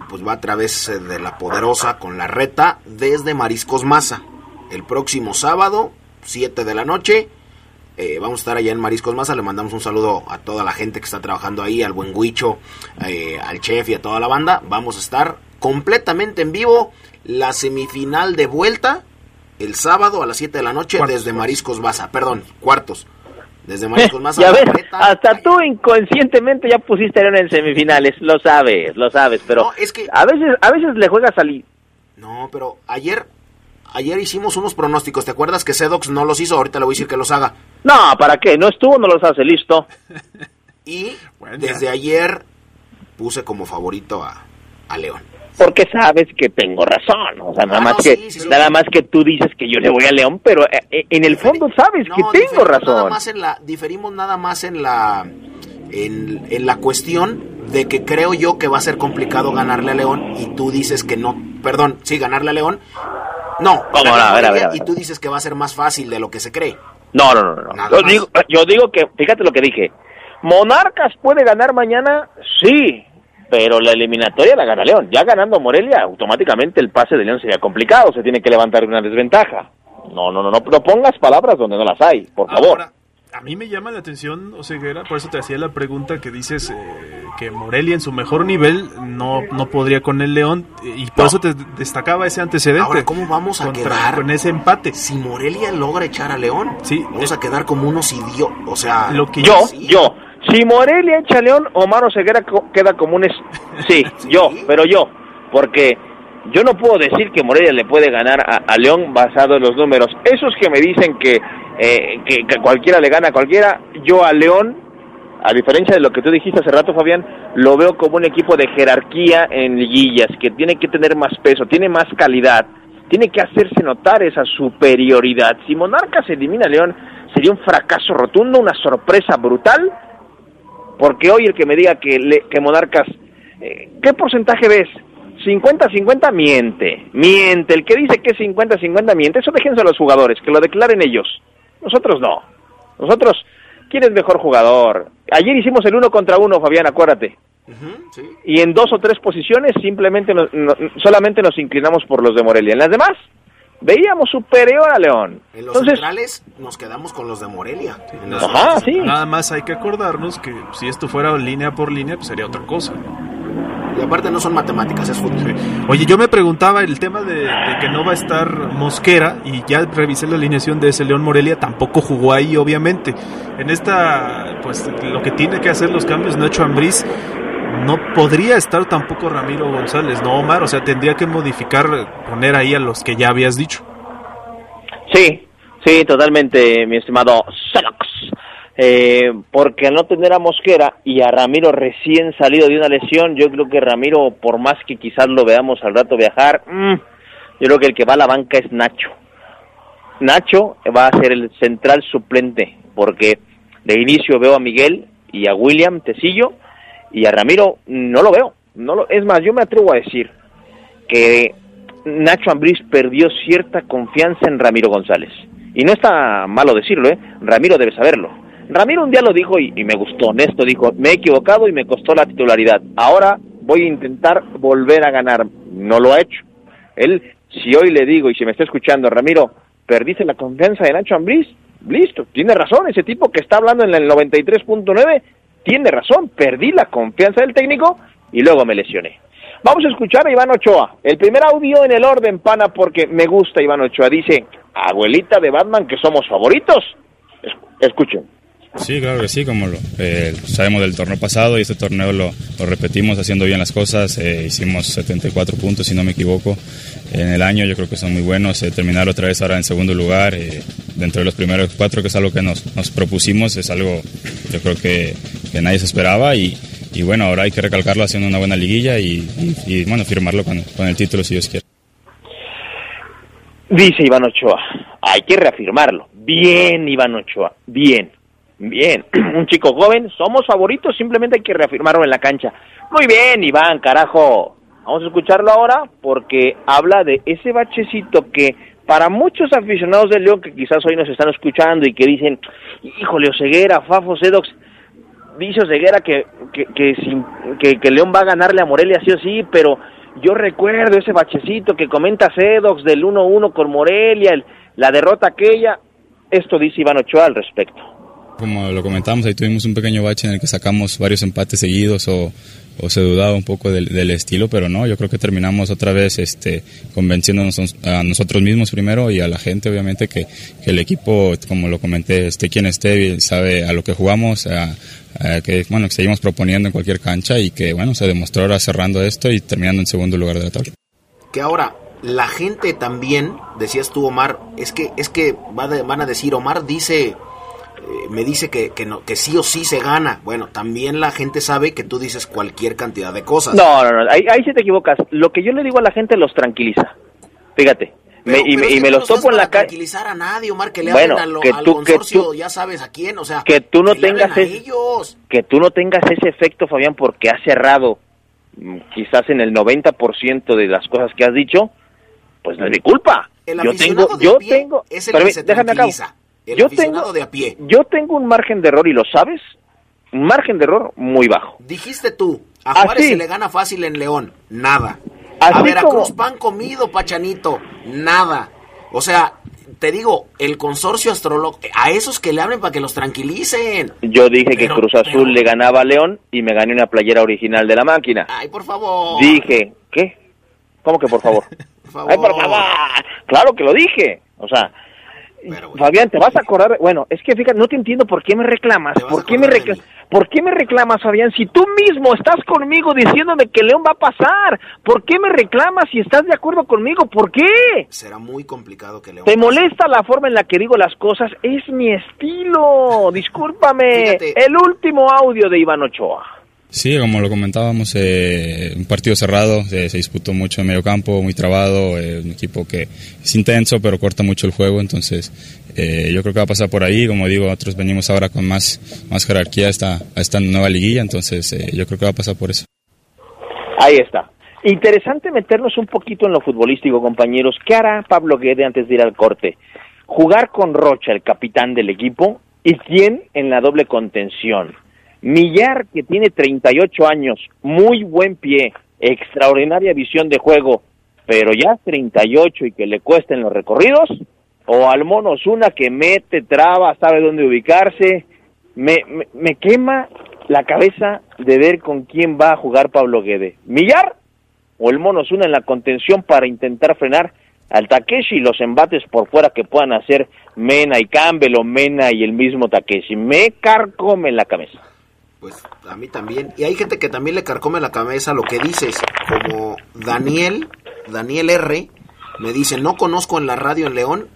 Speaker 1: pues va a través eh, de la poderosa con la reta desde Mariscos Maza. El próximo sábado, 7 de la noche, eh, vamos a estar allá en Mariscos Maza. Le mandamos un saludo a toda la gente que está trabajando ahí, al buen Huicho, eh, al chef y a toda la banda. Vamos a estar completamente en vivo. La semifinal de vuelta el sábado a las 7 de la noche desde Mariscos Maza. Perdón, cuartos. Desde Mariscos Maza.
Speaker 3: ya ves, hasta tú inconscientemente ya pusiste en semifinales. Lo sabes, lo sabes, pero es que... a veces a veces le juegas al...
Speaker 1: No, pero ayer ayer hicimos unos pronósticos. ¿Te acuerdas que Sedox no los hizo? Ahorita le voy a decir que los haga.
Speaker 3: No, ¿para qué? No estuvo, no los hace, listo.
Speaker 1: y desde ayer puse como favorito a, a León.
Speaker 3: Porque sabes que tengo razón, o sea, nada más que nada más que tú dices que yo le voy a León, pero eh, eh, en el fondo sabes que tengo razón.
Speaker 1: Nada más en la, diferimos nada más en la en, en la cuestión de que creo yo que va a ser complicado ganarle a León y tú dices que no, perdón, sí ganarle a León, no,
Speaker 3: A ver, a ver,
Speaker 1: y tú dices que va a ser más fácil de lo que se cree.
Speaker 3: No, no, no. no. Yo digo, yo digo que, fíjate lo que dije. Monarcas puede ganar mañana, sí, pero la eliminatoria la gana León. Ya ganando Morelia, automáticamente el pase de León sería complicado, se tiene que levantar una desventaja. No, no, no, no, no pongas palabras donde no las hay, por favor.
Speaker 2: A mí me llama la atención, Oseguera, por eso te hacía la pregunta que dices eh, que Morelia en su mejor nivel no, no podría con el León y por eso te destacaba ese antecedente.
Speaker 1: Ahora, ¿cómo vamos a quedar
Speaker 2: con ese empate?
Speaker 1: Si Morelia logra echar a León, sí, vamos a quedar como unos idiotas, o sea...
Speaker 3: Lo que yo, yo, si Morelia echa a León, Omar Oseguera queda como un... Es... Sí, yo, pero yo, porque yo no puedo decir que Morelia le puede ganar a, a León basado en los números. Esos que me dicen que eh, que, cualquiera le gana a cualquiera. Yo a León, a diferencia de lo que tú dijiste hace rato, Fabián, lo veo como un equipo de jerarquía en liguillas, que tiene que tener más peso, tiene más calidad, tiene que hacerse notar esa superioridad. Si Monarcas elimina a León, sería un fracaso rotundo, una sorpresa brutal, porque hoy el que me diga que, que Monarcas, eh, ¿qué porcentaje ves? 50-50 miente, miente. El que dice que es 50-50 miente. Eso déjense a los jugadores, que lo declaren ellos. Nosotros no. Nosotros, quién es mejor jugador. Ayer hicimos el uno contra uno, Fabián, acuérdate. Y en dos o tres posiciones simplemente solamente nos inclinamos por los de Morelia. En las demás veíamos superior a León.
Speaker 1: En los centrales nos quedamos con los de Morelia.
Speaker 2: Ajá, sí. Nada más hay que acordarnos que si esto fuera línea por línea, pues sería otra cosa.
Speaker 1: Y aparte no son matemáticas, es fútbol.
Speaker 2: Oye, yo me preguntaba el tema de, que no va a estar Mosquera y ya revisé la alineación de ese León Morelia, tampoco jugó ahí, obviamente. En esta, pues lo que tiene que hacer los cambios Nacho Ambriz, no podría estar tampoco Ramiro González, ¿no, Omar? O sea, tendría que modificar, poner ahí a los que ya habías dicho.
Speaker 3: Sí, sí, totalmente, mi estimado Selox eh, porque al no tener a Mosquera y a Ramiro recién salido de una lesión, yo creo que Ramiro, por más que quizás lo veamos al rato viajar, mm, yo creo que el que va a la banca es Nacho. Nacho va a ser el central suplente, porque de inicio veo a Miguel y a William Tecillo, y a Ramiro no lo veo. No lo, es más, yo me atrevo a decir que Nacho Ambriz perdió cierta confianza en Ramiro González. Y no está malo decirlo, ¿eh? Ramiro debe saberlo Ramiro un día lo dijo y, me gustó, honesto, dijo, me he equivocado y me costó la titularidad. Ahora voy a intentar volver a ganar. No lo ha hecho. Él, si hoy le digo y si me está escuchando, Ramiro, perdiste la confianza de Nacho Ambriz, listo, tiene razón, ese tipo que está hablando en el 93.9, tiene razón, perdí la confianza del técnico y luego me lesioné. Vamos a escuchar a Iván Ochoa. El primer audio en el orden, pana, porque me gusta Iván Ochoa. Dice, abuelita de Batman, que somos favoritos. Escuchen.
Speaker 4: Sí, claro que sí, como lo, eh, sabemos del torneo pasado y este torneo lo, repetimos haciendo bien las cosas. Eh, hicimos 74 puntos, si no me equivoco, en el año. Yo creo que son muy buenos. Eh, terminar otra vez ahora en segundo lugar, dentro de los primeros cuatro, que es algo que nos, propusimos, es algo yo creo que, nadie se esperaba y, bueno, ahora hay que recalcarlo haciendo una buena liguilla y, bueno, firmarlo con, con el título si Dios quiere.
Speaker 3: Dice Iván Ochoa, hay que reafirmarlo. Bien, Iván Ochoa, bien. Bien, un chico joven, somos favoritos, simplemente hay que reafirmarlo en la cancha. Muy bien, Iván, carajo. Vamos a escucharlo ahora porque habla de ese bachecito que para muchos aficionados del León que quizás hoy nos están escuchando y que dicen, híjole, Oseguera, Fafo, Sedox, dice Oseguera que, que, que, que, León va a ganarle a Morelia sí o sí, pero yo recuerdo ese bachecito que comenta Sedox del 1-1 con Morelia, la derrota aquella, esto dice Iván Ochoa al respecto.
Speaker 4: Como lo comentamos, ahí tuvimos un pequeño bache en el que sacamos varios empates seguidos o, se dudaba un poco del, estilo, pero no, yo creo que terminamos otra vez este, convenciéndonos a nosotros mismos primero y a la gente, obviamente, que, el equipo, como lo comenté, esté quien esté, sabe a lo que jugamos, a, que bueno, que seguimos proponiendo en cualquier cancha y que bueno, se demostró ahora cerrando esto y terminando en segundo lugar de la tabla.
Speaker 1: Que ahora la gente también, decías tú Omar, es que, es que van a decir, Omar dice eh, me dice que, que, no, que sí o sí se gana. Bueno, también la gente sabe que tú dices cualquier cantidad de cosas.
Speaker 3: No, no, no, ahí, ahí sí te equivocas. Lo que yo le digo a la gente los tranquiliza. Fíjate. y, me, los topo en la calle.
Speaker 1: tranquilizar a nadie, Omar, que le bueno, al, que tú, consorcio, ya sabes a quién, o sea,
Speaker 3: que tú no tengas ese, que tú no tengas ese efecto, Fabián, porque has cerrado mm, quizás en el 90% de las cosas que has dicho, pues no es mi culpa. yo tengo, yo tengo,
Speaker 1: es el que déjame
Speaker 3: yo tengo, de a pie. Yo tengo un margen de error y lo sabes, un margen de error muy bajo.
Speaker 1: Dijiste tú, a Juárez se le gana fácil en León, nada. a Veracruz pan comido, Pachanito, nada. O sea, te digo, el consorcio astrológico, a esos que le hablen para que los tranquilicen.
Speaker 3: Yo dije que Cruz Azul le ganaba a León y me gané una playera original de la máquina.
Speaker 1: Ay, por favor.
Speaker 3: Dije, ¿qué? ¿Cómo que por favor? por favor. Ay, por favor. Claro que lo dije. O sea, Fabián, te vas a acordar, bueno, es que fíjate, no te entiendo por qué me reclamas, por qué me reclamas, por qué me reclamas, Fabián, si tú mismo estás conmigo diciéndome que León va a pasar, ¿por qué me reclamas si estás de acuerdo conmigo? ¿Por qué?
Speaker 1: Será muy complicado que León.
Speaker 3: ¿Te molesta la forma en la que digo las cosas? Es mi estilo, discúlpame. El último audio de Iván Ochoa.
Speaker 4: Sí, como lo comentábamos, eh, un partido cerrado, se disputó mucho en medio campo, muy trabado, eh, un equipo que es intenso pero corta mucho el juego, entonces eh, yo creo que va a pasar por ahí, como digo, nosotros venimos ahora con más, más jerarquía a esta, a esta nueva liguilla, entonces yo creo que va a pasar por eso.
Speaker 3: Ahí está. Interesante meternos un poquito en lo futbolístico, compañeros. ¿Qué hará Pablo Guede antes de ir al corte? Jugar con Rocha, el capitán del equipo, ¿Y quién en la doble contención? Millar, que tiene 38 años, muy buen pie, extraordinaria visión de juego, pero ya 38 y que le cuesten los recorridos, o al mono una que mete, traba, sabe dónde ubicarse, me, me, quema la cabeza de ver con quién va a jugar Pablo Guede. ¿Millar o el mono una en la contención para intentar frenar al Takeshi y los embates por fuera que puedan hacer Mena y Campbell o Mena y el mismo Takeshi? Me carcome la cabeza.
Speaker 1: Pues a mí también. Y hay gente que también le carcome la cabeza lo que dices, como Daniel, Daniel R. Me dice, no conozco en la radio en León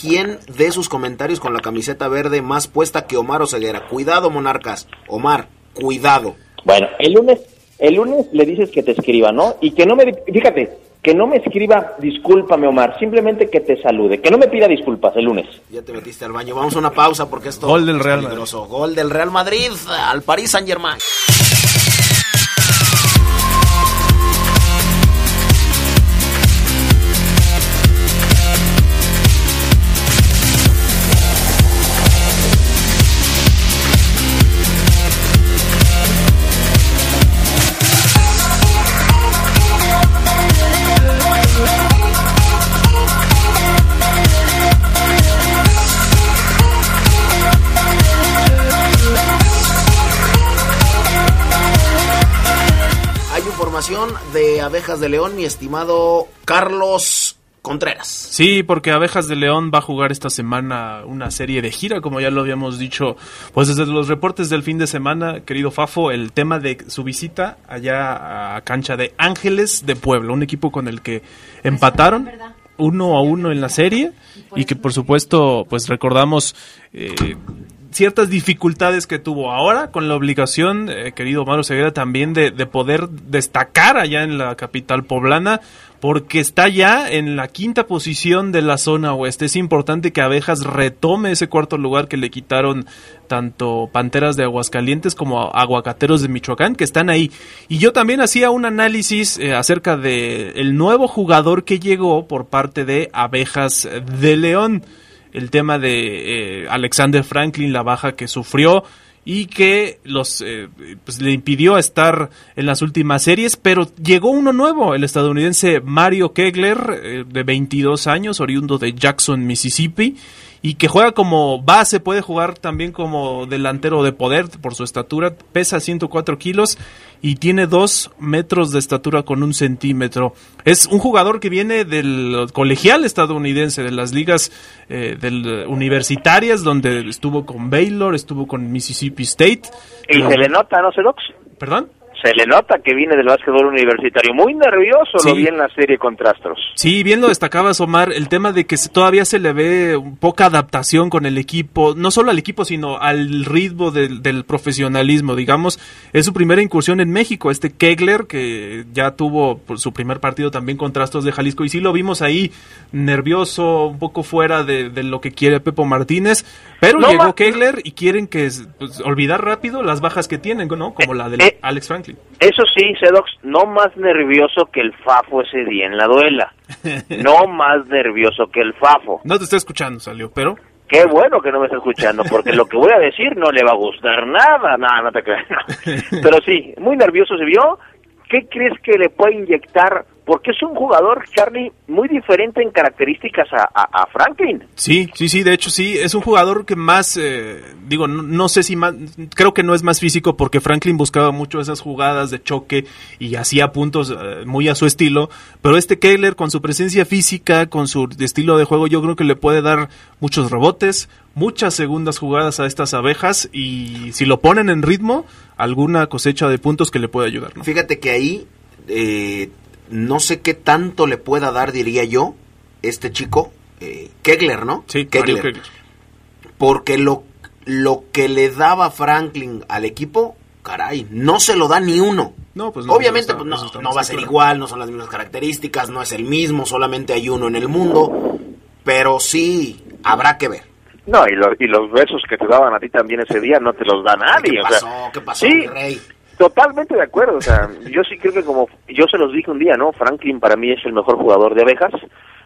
Speaker 1: quién de sus comentarios con la camiseta verde más puesta que Omar Oseguera. Cuidado, monarcas. Omar, cuidado.
Speaker 3: Bueno, el lunes, el lunes le dices que te escriba, ¿no? Y que no me, fíjate, que no me escriba discúlpame Omar, simplemente que te salude, que no me pida disculpas el lunes.
Speaker 1: Ya te metiste al baño, vamos a una pausa porque esto
Speaker 2: Gol del Real Madrid.
Speaker 1: Gol del Real Madrid al París Saint Germain. De Abejas de León, mi estimado Carlos Contreras.
Speaker 2: Sí, porque Abejas de León va a jugar esta semana una serie de gira, como ya lo habíamos dicho, pues desde los reportes del fin de semana, querido Fafo, el tema de su visita allá a cancha de Ángeles de Puebla, un equipo con el que empataron uno a uno en la serie y que por supuesto, pues recordamos eh, ciertas dificultades que tuvo ahora con la obligación, eh, querido Mauro Ceguera, también de, de, poder destacar allá en la capital poblana, porque está ya en la quinta posición de la zona oeste. Es importante que Abejas retome ese cuarto lugar que le quitaron tanto Panteras de Aguascalientes como Aguacateros de Michoacán, que están ahí. Y yo también hacía un análisis eh, acerca de el nuevo jugador que llegó por parte de Abejas de León el tema de eh, Alexander Franklin, la baja que sufrió y que los eh, pues, le impidió estar en las últimas series, pero llegó uno nuevo, el estadounidense Mario Kegler, eh, de 22 años, oriundo de Jackson, Mississippi, y que juega como base, puede jugar también como delantero de poder por su estatura, pesa 104 kilos y tiene 2 metros de estatura con un centímetro. Es un jugador que viene del colegial estadounidense, de las ligas eh, del, universitarias, donde estuvo con Baylor, estuvo con Mississippi State.
Speaker 3: Y se le nota, ¿no, Cedox?
Speaker 2: ¿Perdón?
Speaker 3: Se le nota que viene del básquetbol universitario. Muy nervioso lo vi en la serie Contrastros.
Speaker 2: Sí, bien lo destacabas, Omar, el tema de que todavía se le ve poca adaptación con el equipo, no solo al equipo, sino al ritmo del, profesionalismo, digamos. Es su primera incursión en México, este Kegler, que ya tuvo su primer partido también Contrastos de Jalisco, y sí lo vimos ahí nervioso, un poco fuera de, lo que quiere Pepo Martínez, pero llegó Kegler y quieren que pues, olvidar rápido las bajas que tienen, ¿no? Como la de eh, Alex Franklin.
Speaker 3: Eso sí, Sedox, no más nervioso que el Fafo ese día en la duela. No más nervioso que el Fafo.
Speaker 2: No te estoy escuchando, salió, pero...
Speaker 3: Qué bueno que no me está escuchando, porque lo que voy a decir no le va a gustar nada. No, no te creas. Pero sí, muy nervioso se vio. ¿Qué crees que le puede inyectar porque es un jugador, Charlie, muy diferente en características a, Franklin.
Speaker 2: Sí, sí, sí, de hecho sí, es un jugador que más, eh, digo, no, sé si más, creo que no es más físico porque Franklin buscaba mucho esas jugadas de choque y hacía puntos eh, muy a su estilo, pero este Keller con su presencia física, con su estilo de juego, yo creo que le puede dar muchos rebotes, muchas segundas jugadas a estas abejas y si lo ponen en ritmo, alguna cosecha de puntos que le puede ayudar. ¿no?
Speaker 1: Fíjate que ahí... Eh no sé qué tanto le pueda dar, diría yo, este chico, eh, Kegler, ¿no?
Speaker 2: Sí, Kegler.
Speaker 1: Porque lo, lo que le daba Franklin al equipo, caray, no se lo da ni uno.
Speaker 2: No, pues
Speaker 1: Obviamente pues no, va a ser igual, no son las mismas características, no es el mismo, solamente hay uno en el mundo, pero sí habrá que ver.
Speaker 3: No, y, y los besos que te daban a ti también ese día no te los da nadie.
Speaker 1: ¿Qué pasó? ¿Qué pasó,
Speaker 3: sí,
Speaker 1: rey?
Speaker 3: Totalmente de acuerdo, o sea, yo sí creo que como yo se los dije un día, ¿no? Franklin para mí es el mejor jugador de abejas,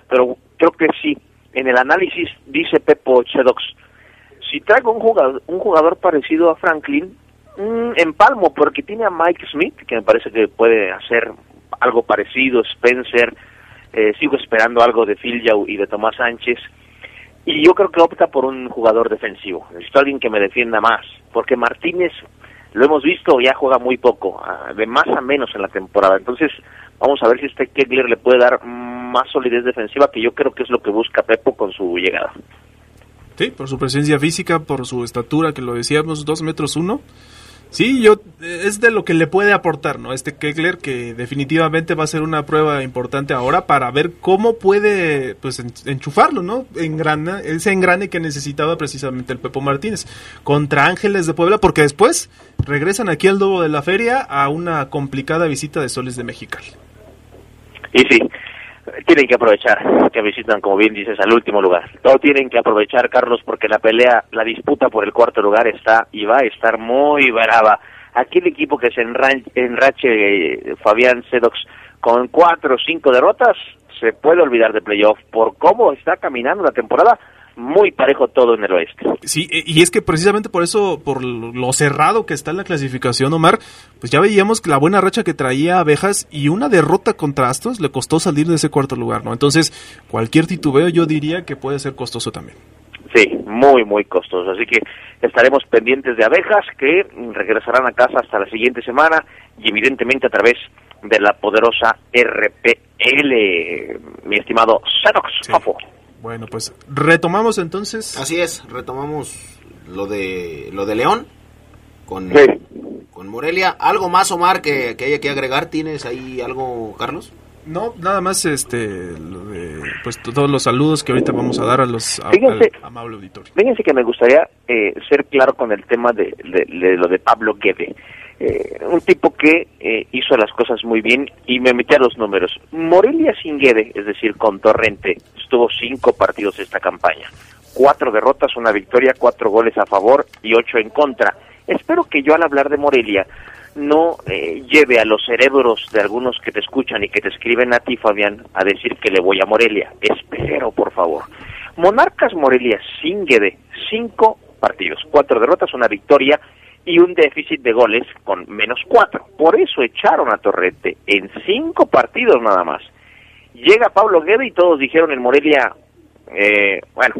Speaker 3: pero creo que sí, en el análisis dice Pepo Chedox, si traigo un jugador, un jugador parecido a Franklin, mm, en palmo, porque tiene a Mike Smith, que me parece que puede hacer algo parecido, Spencer, eh, sigo esperando algo de Phil y de Tomás Sánchez, y yo creo que opta por un jugador defensivo, necesito alguien que me defienda más, porque Martínez, lo hemos visto, ya juega muy poco, ah, de más a menos en la temporada, entonces vamos a ver si este Kegler le puede dar más solidez defensiva, que yo creo que es lo que busca Pepo con su llegada.
Speaker 2: Sí, por su presencia física, por su estatura, que lo decíamos, dos metros uno. Sí, yo es de lo que le puede aportar, ¿no? Este Kegler que definitivamente va a ser una prueba importante ahora para ver cómo puede, pues, enchufarlo, ¿no? Engrana, ese engrane que necesitaba precisamente el Pepo Martínez contra Ángeles de Puebla, porque después regresan aquí al Dobo de la Feria a una complicada visita de Soles de Mexicali.
Speaker 3: Y sí, tienen que aprovechar que visitan, como bien dices, al último lugar. Todo tienen que aprovechar, Carlos, porque la pelea, la disputa por el cuarto lugar está y va a estar muy brava. Aquí el equipo que se enrache, eh, Fabián Sedox, con cuatro o cinco derrotas, se puede olvidar de playoff por cómo está caminando la temporada muy parejo todo en el oeste.
Speaker 2: Sí, e, y es que precisamente por eso, por lo cerrado que está en la clasificación, Omar, pues ya veíamos que la buena racha que traía Abejas y una derrota contra Astros le costó salir de ese cuarto lugar, ¿no? Entonces, cualquier titubeo yo diría que puede ser costoso también.
Speaker 3: Sí, muy, muy costoso. Así que estaremos pendientes de abejas que regresarán a casa hasta la siguiente semana y evidentemente a través de la poderosa RPL, mi estimado Sanox
Speaker 2: bueno, pues retomamos entonces.
Speaker 1: Así es, retomamos lo de lo de León con, con Morelia. ¿Algo más, Omar, que, que haya que agregar? ¿Tienes ahí algo, Carlos?
Speaker 2: No, nada más este, pues todos los saludos que ahorita vamos a dar a los a,
Speaker 3: fíjense, amable auditorio. Fíjense que me gustaría eh, ser claro con el tema de, de lo de Pablo Guede. Eh, un tipo que eh, hizo las cosas muy bien y me metí a los números. Morelia Singuede, es decir, con Torrente, estuvo cinco partidos esta campaña. Cuatro derrotas, una victoria, cuatro goles a favor y ocho en contra. Espero que yo al hablar de Morelia no eh, lleve a los cerebros de algunos que te escuchan y que te escriben a ti, Fabián, a decir que le voy a Morelia. Espero, por favor. Monarcas Morelia Singuede, cinco partidos, cuatro derrotas, una victoria y un déficit de goles con menos cuatro. Por eso echaron a Torrente en cinco partidos nada más. Llega Pablo Guede y todos dijeron en Morelia, eh, bueno,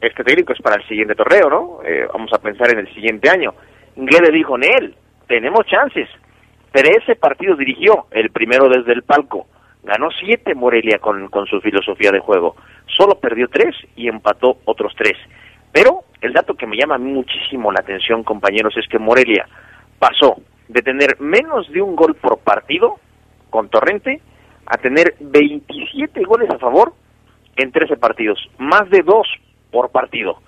Speaker 3: este técnico es para el siguiente torneo, ¿no? Eh, vamos a pensar en el siguiente año. Guede dijo en él, tenemos chances. Pero ese partido dirigió, el primero desde el palco. Ganó siete Morelia con, con su filosofía de juego. Solo perdió tres y empató otros tres. Pero el dato que me llama muchísimo la atención, compañeros, es que Morelia pasó de tener menos de un gol por partido con Torrente a tener 27 goles a favor en 13 partidos, más de dos por partido.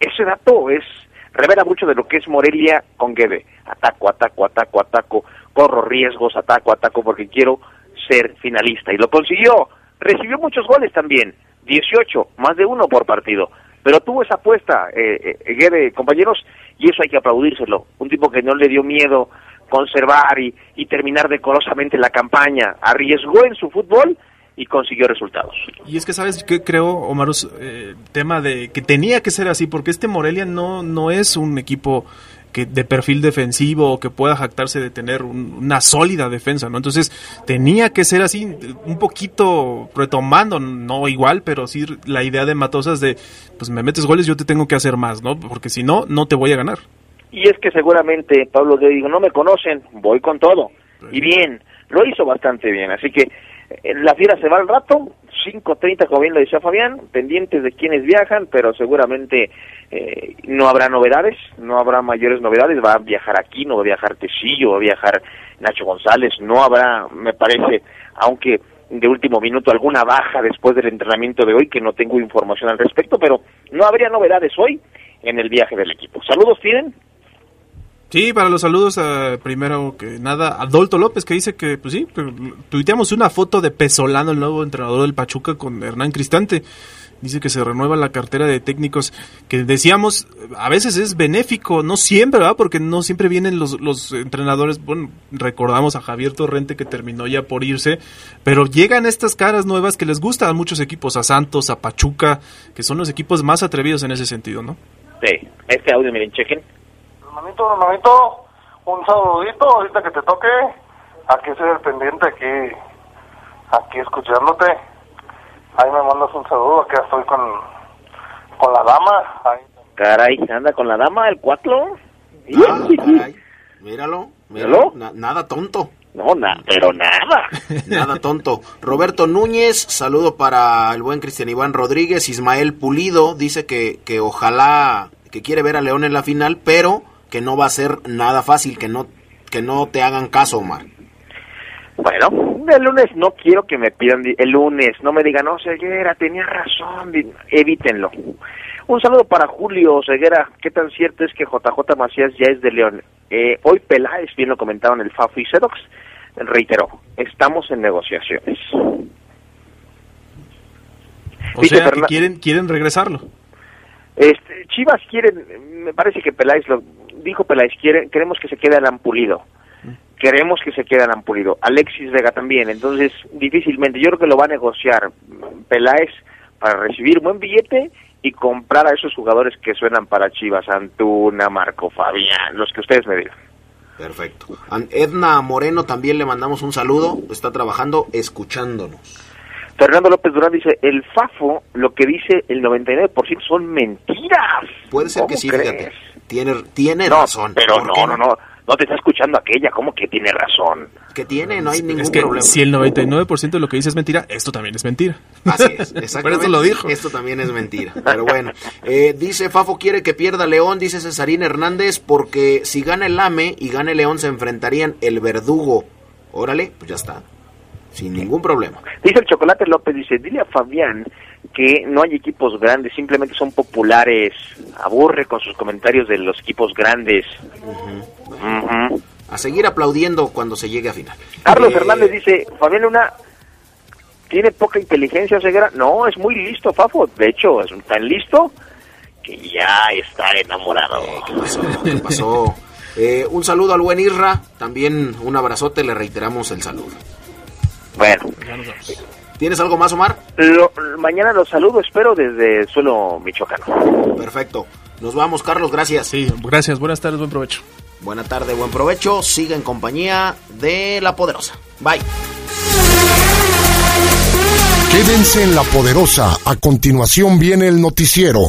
Speaker 3: Ese dato es revela mucho de lo que es Morelia con Guede. Ataco, ataco, ataco, ataco, corro riesgos, ataco, ataco porque quiero ser finalista y lo consiguió. Recibió muchos goles también, 18, más de uno por partido. Pero tuvo esa apuesta, eh, eh, compañeros, y eso hay que aplaudírselo. Un tipo que no le dio miedo conservar y, terminar decorosamente la campaña, arriesgó en su fútbol y consiguió resultados.
Speaker 2: Y es que, ¿sabes qué creo, Omar? Eh, tema de que tenía que ser así, porque este Morelia no, no es un equipo que de perfil defensivo o que pueda jactarse de tener una sólida defensa, ¿no? Entonces tenía que ser así, un poquito retomando, no igual, pero sí la idea de Matosas de, pues me metes goles, yo te tengo que hacer más, ¿no? Porque si no, no te voy a ganar.
Speaker 3: Y es que seguramente, Pablo, te digo, no me conocen, voy con todo. Y bien, lo hizo bastante bien, así que eh, la fiera se va al rato, 5.30 como bien lo decía Fabián, pendientes de quienes viajan, pero seguramente eh, no habrá novedades, no habrá mayores novedades, va a viajar aquí, no va a viajar Tecillo, va a viajar Nacho González, no habrá, me parece, aunque de último minuto alguna baja después del entrenamiento de hoy, que no tengo información al respecto, pero no habría novedades hoy en el viaje del equipo. Saludos, tienen.
Speaker 2: Sí, para los saludos, a, primero que nada, Adolto López, que dice que, pues sí, tuiteamos una foto de Pesolano, el nuevo entrenador del Pachuca, con Hernán Cristante. Dice que se renueva la cartera de técnicos, que decíamos, a veces es benéfico, no siempre, ¿verdad? Porque no siempre vienen los, los entrenadores, bueno, recordamos a Javier Torrente que terminó ya por irse, pero llegan estas caras nuevas que les gustan a muchos equipos, a Santos, a Pachuca, que son los equipos más atrevidos en ese sentido, ¿no?
Speaker 3: Sí, este audio, miren, chequen.
Speaker 5: Hermanito, hermanito, un saludito ahorita que te toque. Aquí estoy al pendiente, aquí, aquí escuchándote. Ahí me mandas un saludo, aquí estoy con, con la dama. Ahí.
Speaker 3: Caray, anda con la dama, el cuatro.
Speaker 1: Ah, caray. Míralo, míralo.
Speaker 3: ¿Míralo?
Speaker 1: Na- nada tonto.
Speaker 3: No, na, pero nada.
Speaker 1: Nada tonto. Roberto Núñez, saludo para el buen Cristian Iván Rodríguez. Ismael Pulido dice que, que ojalá, que quiere ver a León en la final, pero que no va a ser nada fácil, que no, que no te hagan caso, Omar.
Speaker 3: Bueno, el lunes no quiero que me pidan, el lunes no me digan, no, Ceguera, tenía razón, evítenlo. Un saludo para Julio Ceguera, ¿qué tan cierto es que JJ Macías ya es de León? Eh, hoy Peláez, bien lo comentaron el FAFO y Sedox, reiteró, estamos en negociaciones.
Speaker 2: O
Speaker 3: Dice
Speaker 2: sea, que quieren, quieren regresarlo.
Speaker 3: Este, Chivas quieren, me parece que Peláez lo dijo Peláez, quiere, queremos que se quede Alan Pulido. Queremos que se quede Alan Pulido. Alexis Vega también, entonces difícilmente, yo creo que lo va a negociar Peláez para recibir buen billete y comprar a esos jugadores que suenan para Chivas, Antuna, Marco Fabián, los que ustedes me digan.
Speaker 1: Perfecto. Edna Moreno también le mandamos un saludo. Está trabajando escuchándonos.
Speaker 3: Fernando López Durán dice, el FAFO, lo que dice el 99% son mentiras.
Speaker 1: Puede ser que
Speaker 3: ¿Cómo
Speaker 1: sí,
Speaker 3: crees?
Speaker 1: fíjate. Tiene, tiene
Speaker 3: No,
Speaker 1: razón.
Speaker 3: pero
Speaker 1: ¿Por
Speaker 3: no, no, no, no te está escuchando aquella, ¿cómo que tiene razón?
Speaker 1: Que tiene, no hay ningún
Speaker 2: Es que
Speaker 1: problema.
Speaker 2: si el 99% de lo que dice es mentira, esto también es mentira.
Speaker 1: Así es, exactamente.
Speaker 2: Por eso lo dijo.
Speaker 1: Esto también es mentira. Pero bueno, eh, dice Fafo quiere que pierda León, dice Cesarín Hernández, porque si gana el AME y gana el León se enfrentarían el verdugo. Órale, pues ya está. Sin ningún problema.
Speaker 3: Dice el Chocolate López, dice, dile a Fabián que no hay equipos grandes, simplemente son populares. Aburre con sus comentarios de los equipos grandes.
Speaker 1: A seguir aplaudiendo cuando se llegue a final.
Speaker 3: Carlos
Speaker 1: Eh,
Speaker 3: Hernández dice, Fabián Luna tiene poca inteligencia, Ceguera. No, es muy listo, Fafo. De hecho, es tan listo que ya está enamorado.
Speaker 1: eh, ¿Qué pasó? ¿Qué pasó? Eh, un saludo al buen Isra, también un abrazote, le reiteramos el saludo.
Speaker 3: Bueno,
Speaker 1: ¿Tienes algo más, Omar?
Speaker 3: lo- mañana los saludo, espero, desde el suelo michoacano.
Speaker 1: Perfecto. Nos vamos, Carlos, gracias.
Speaker 2: Sí, gracias, buenas tardes, buen provecho.
Speaker 1: Buena tarde, buen provecho. Siga en compañía de La Poderosa. Bye.
Speaker 6: Quédense en La Poderosa. A continuación viene el noticiero.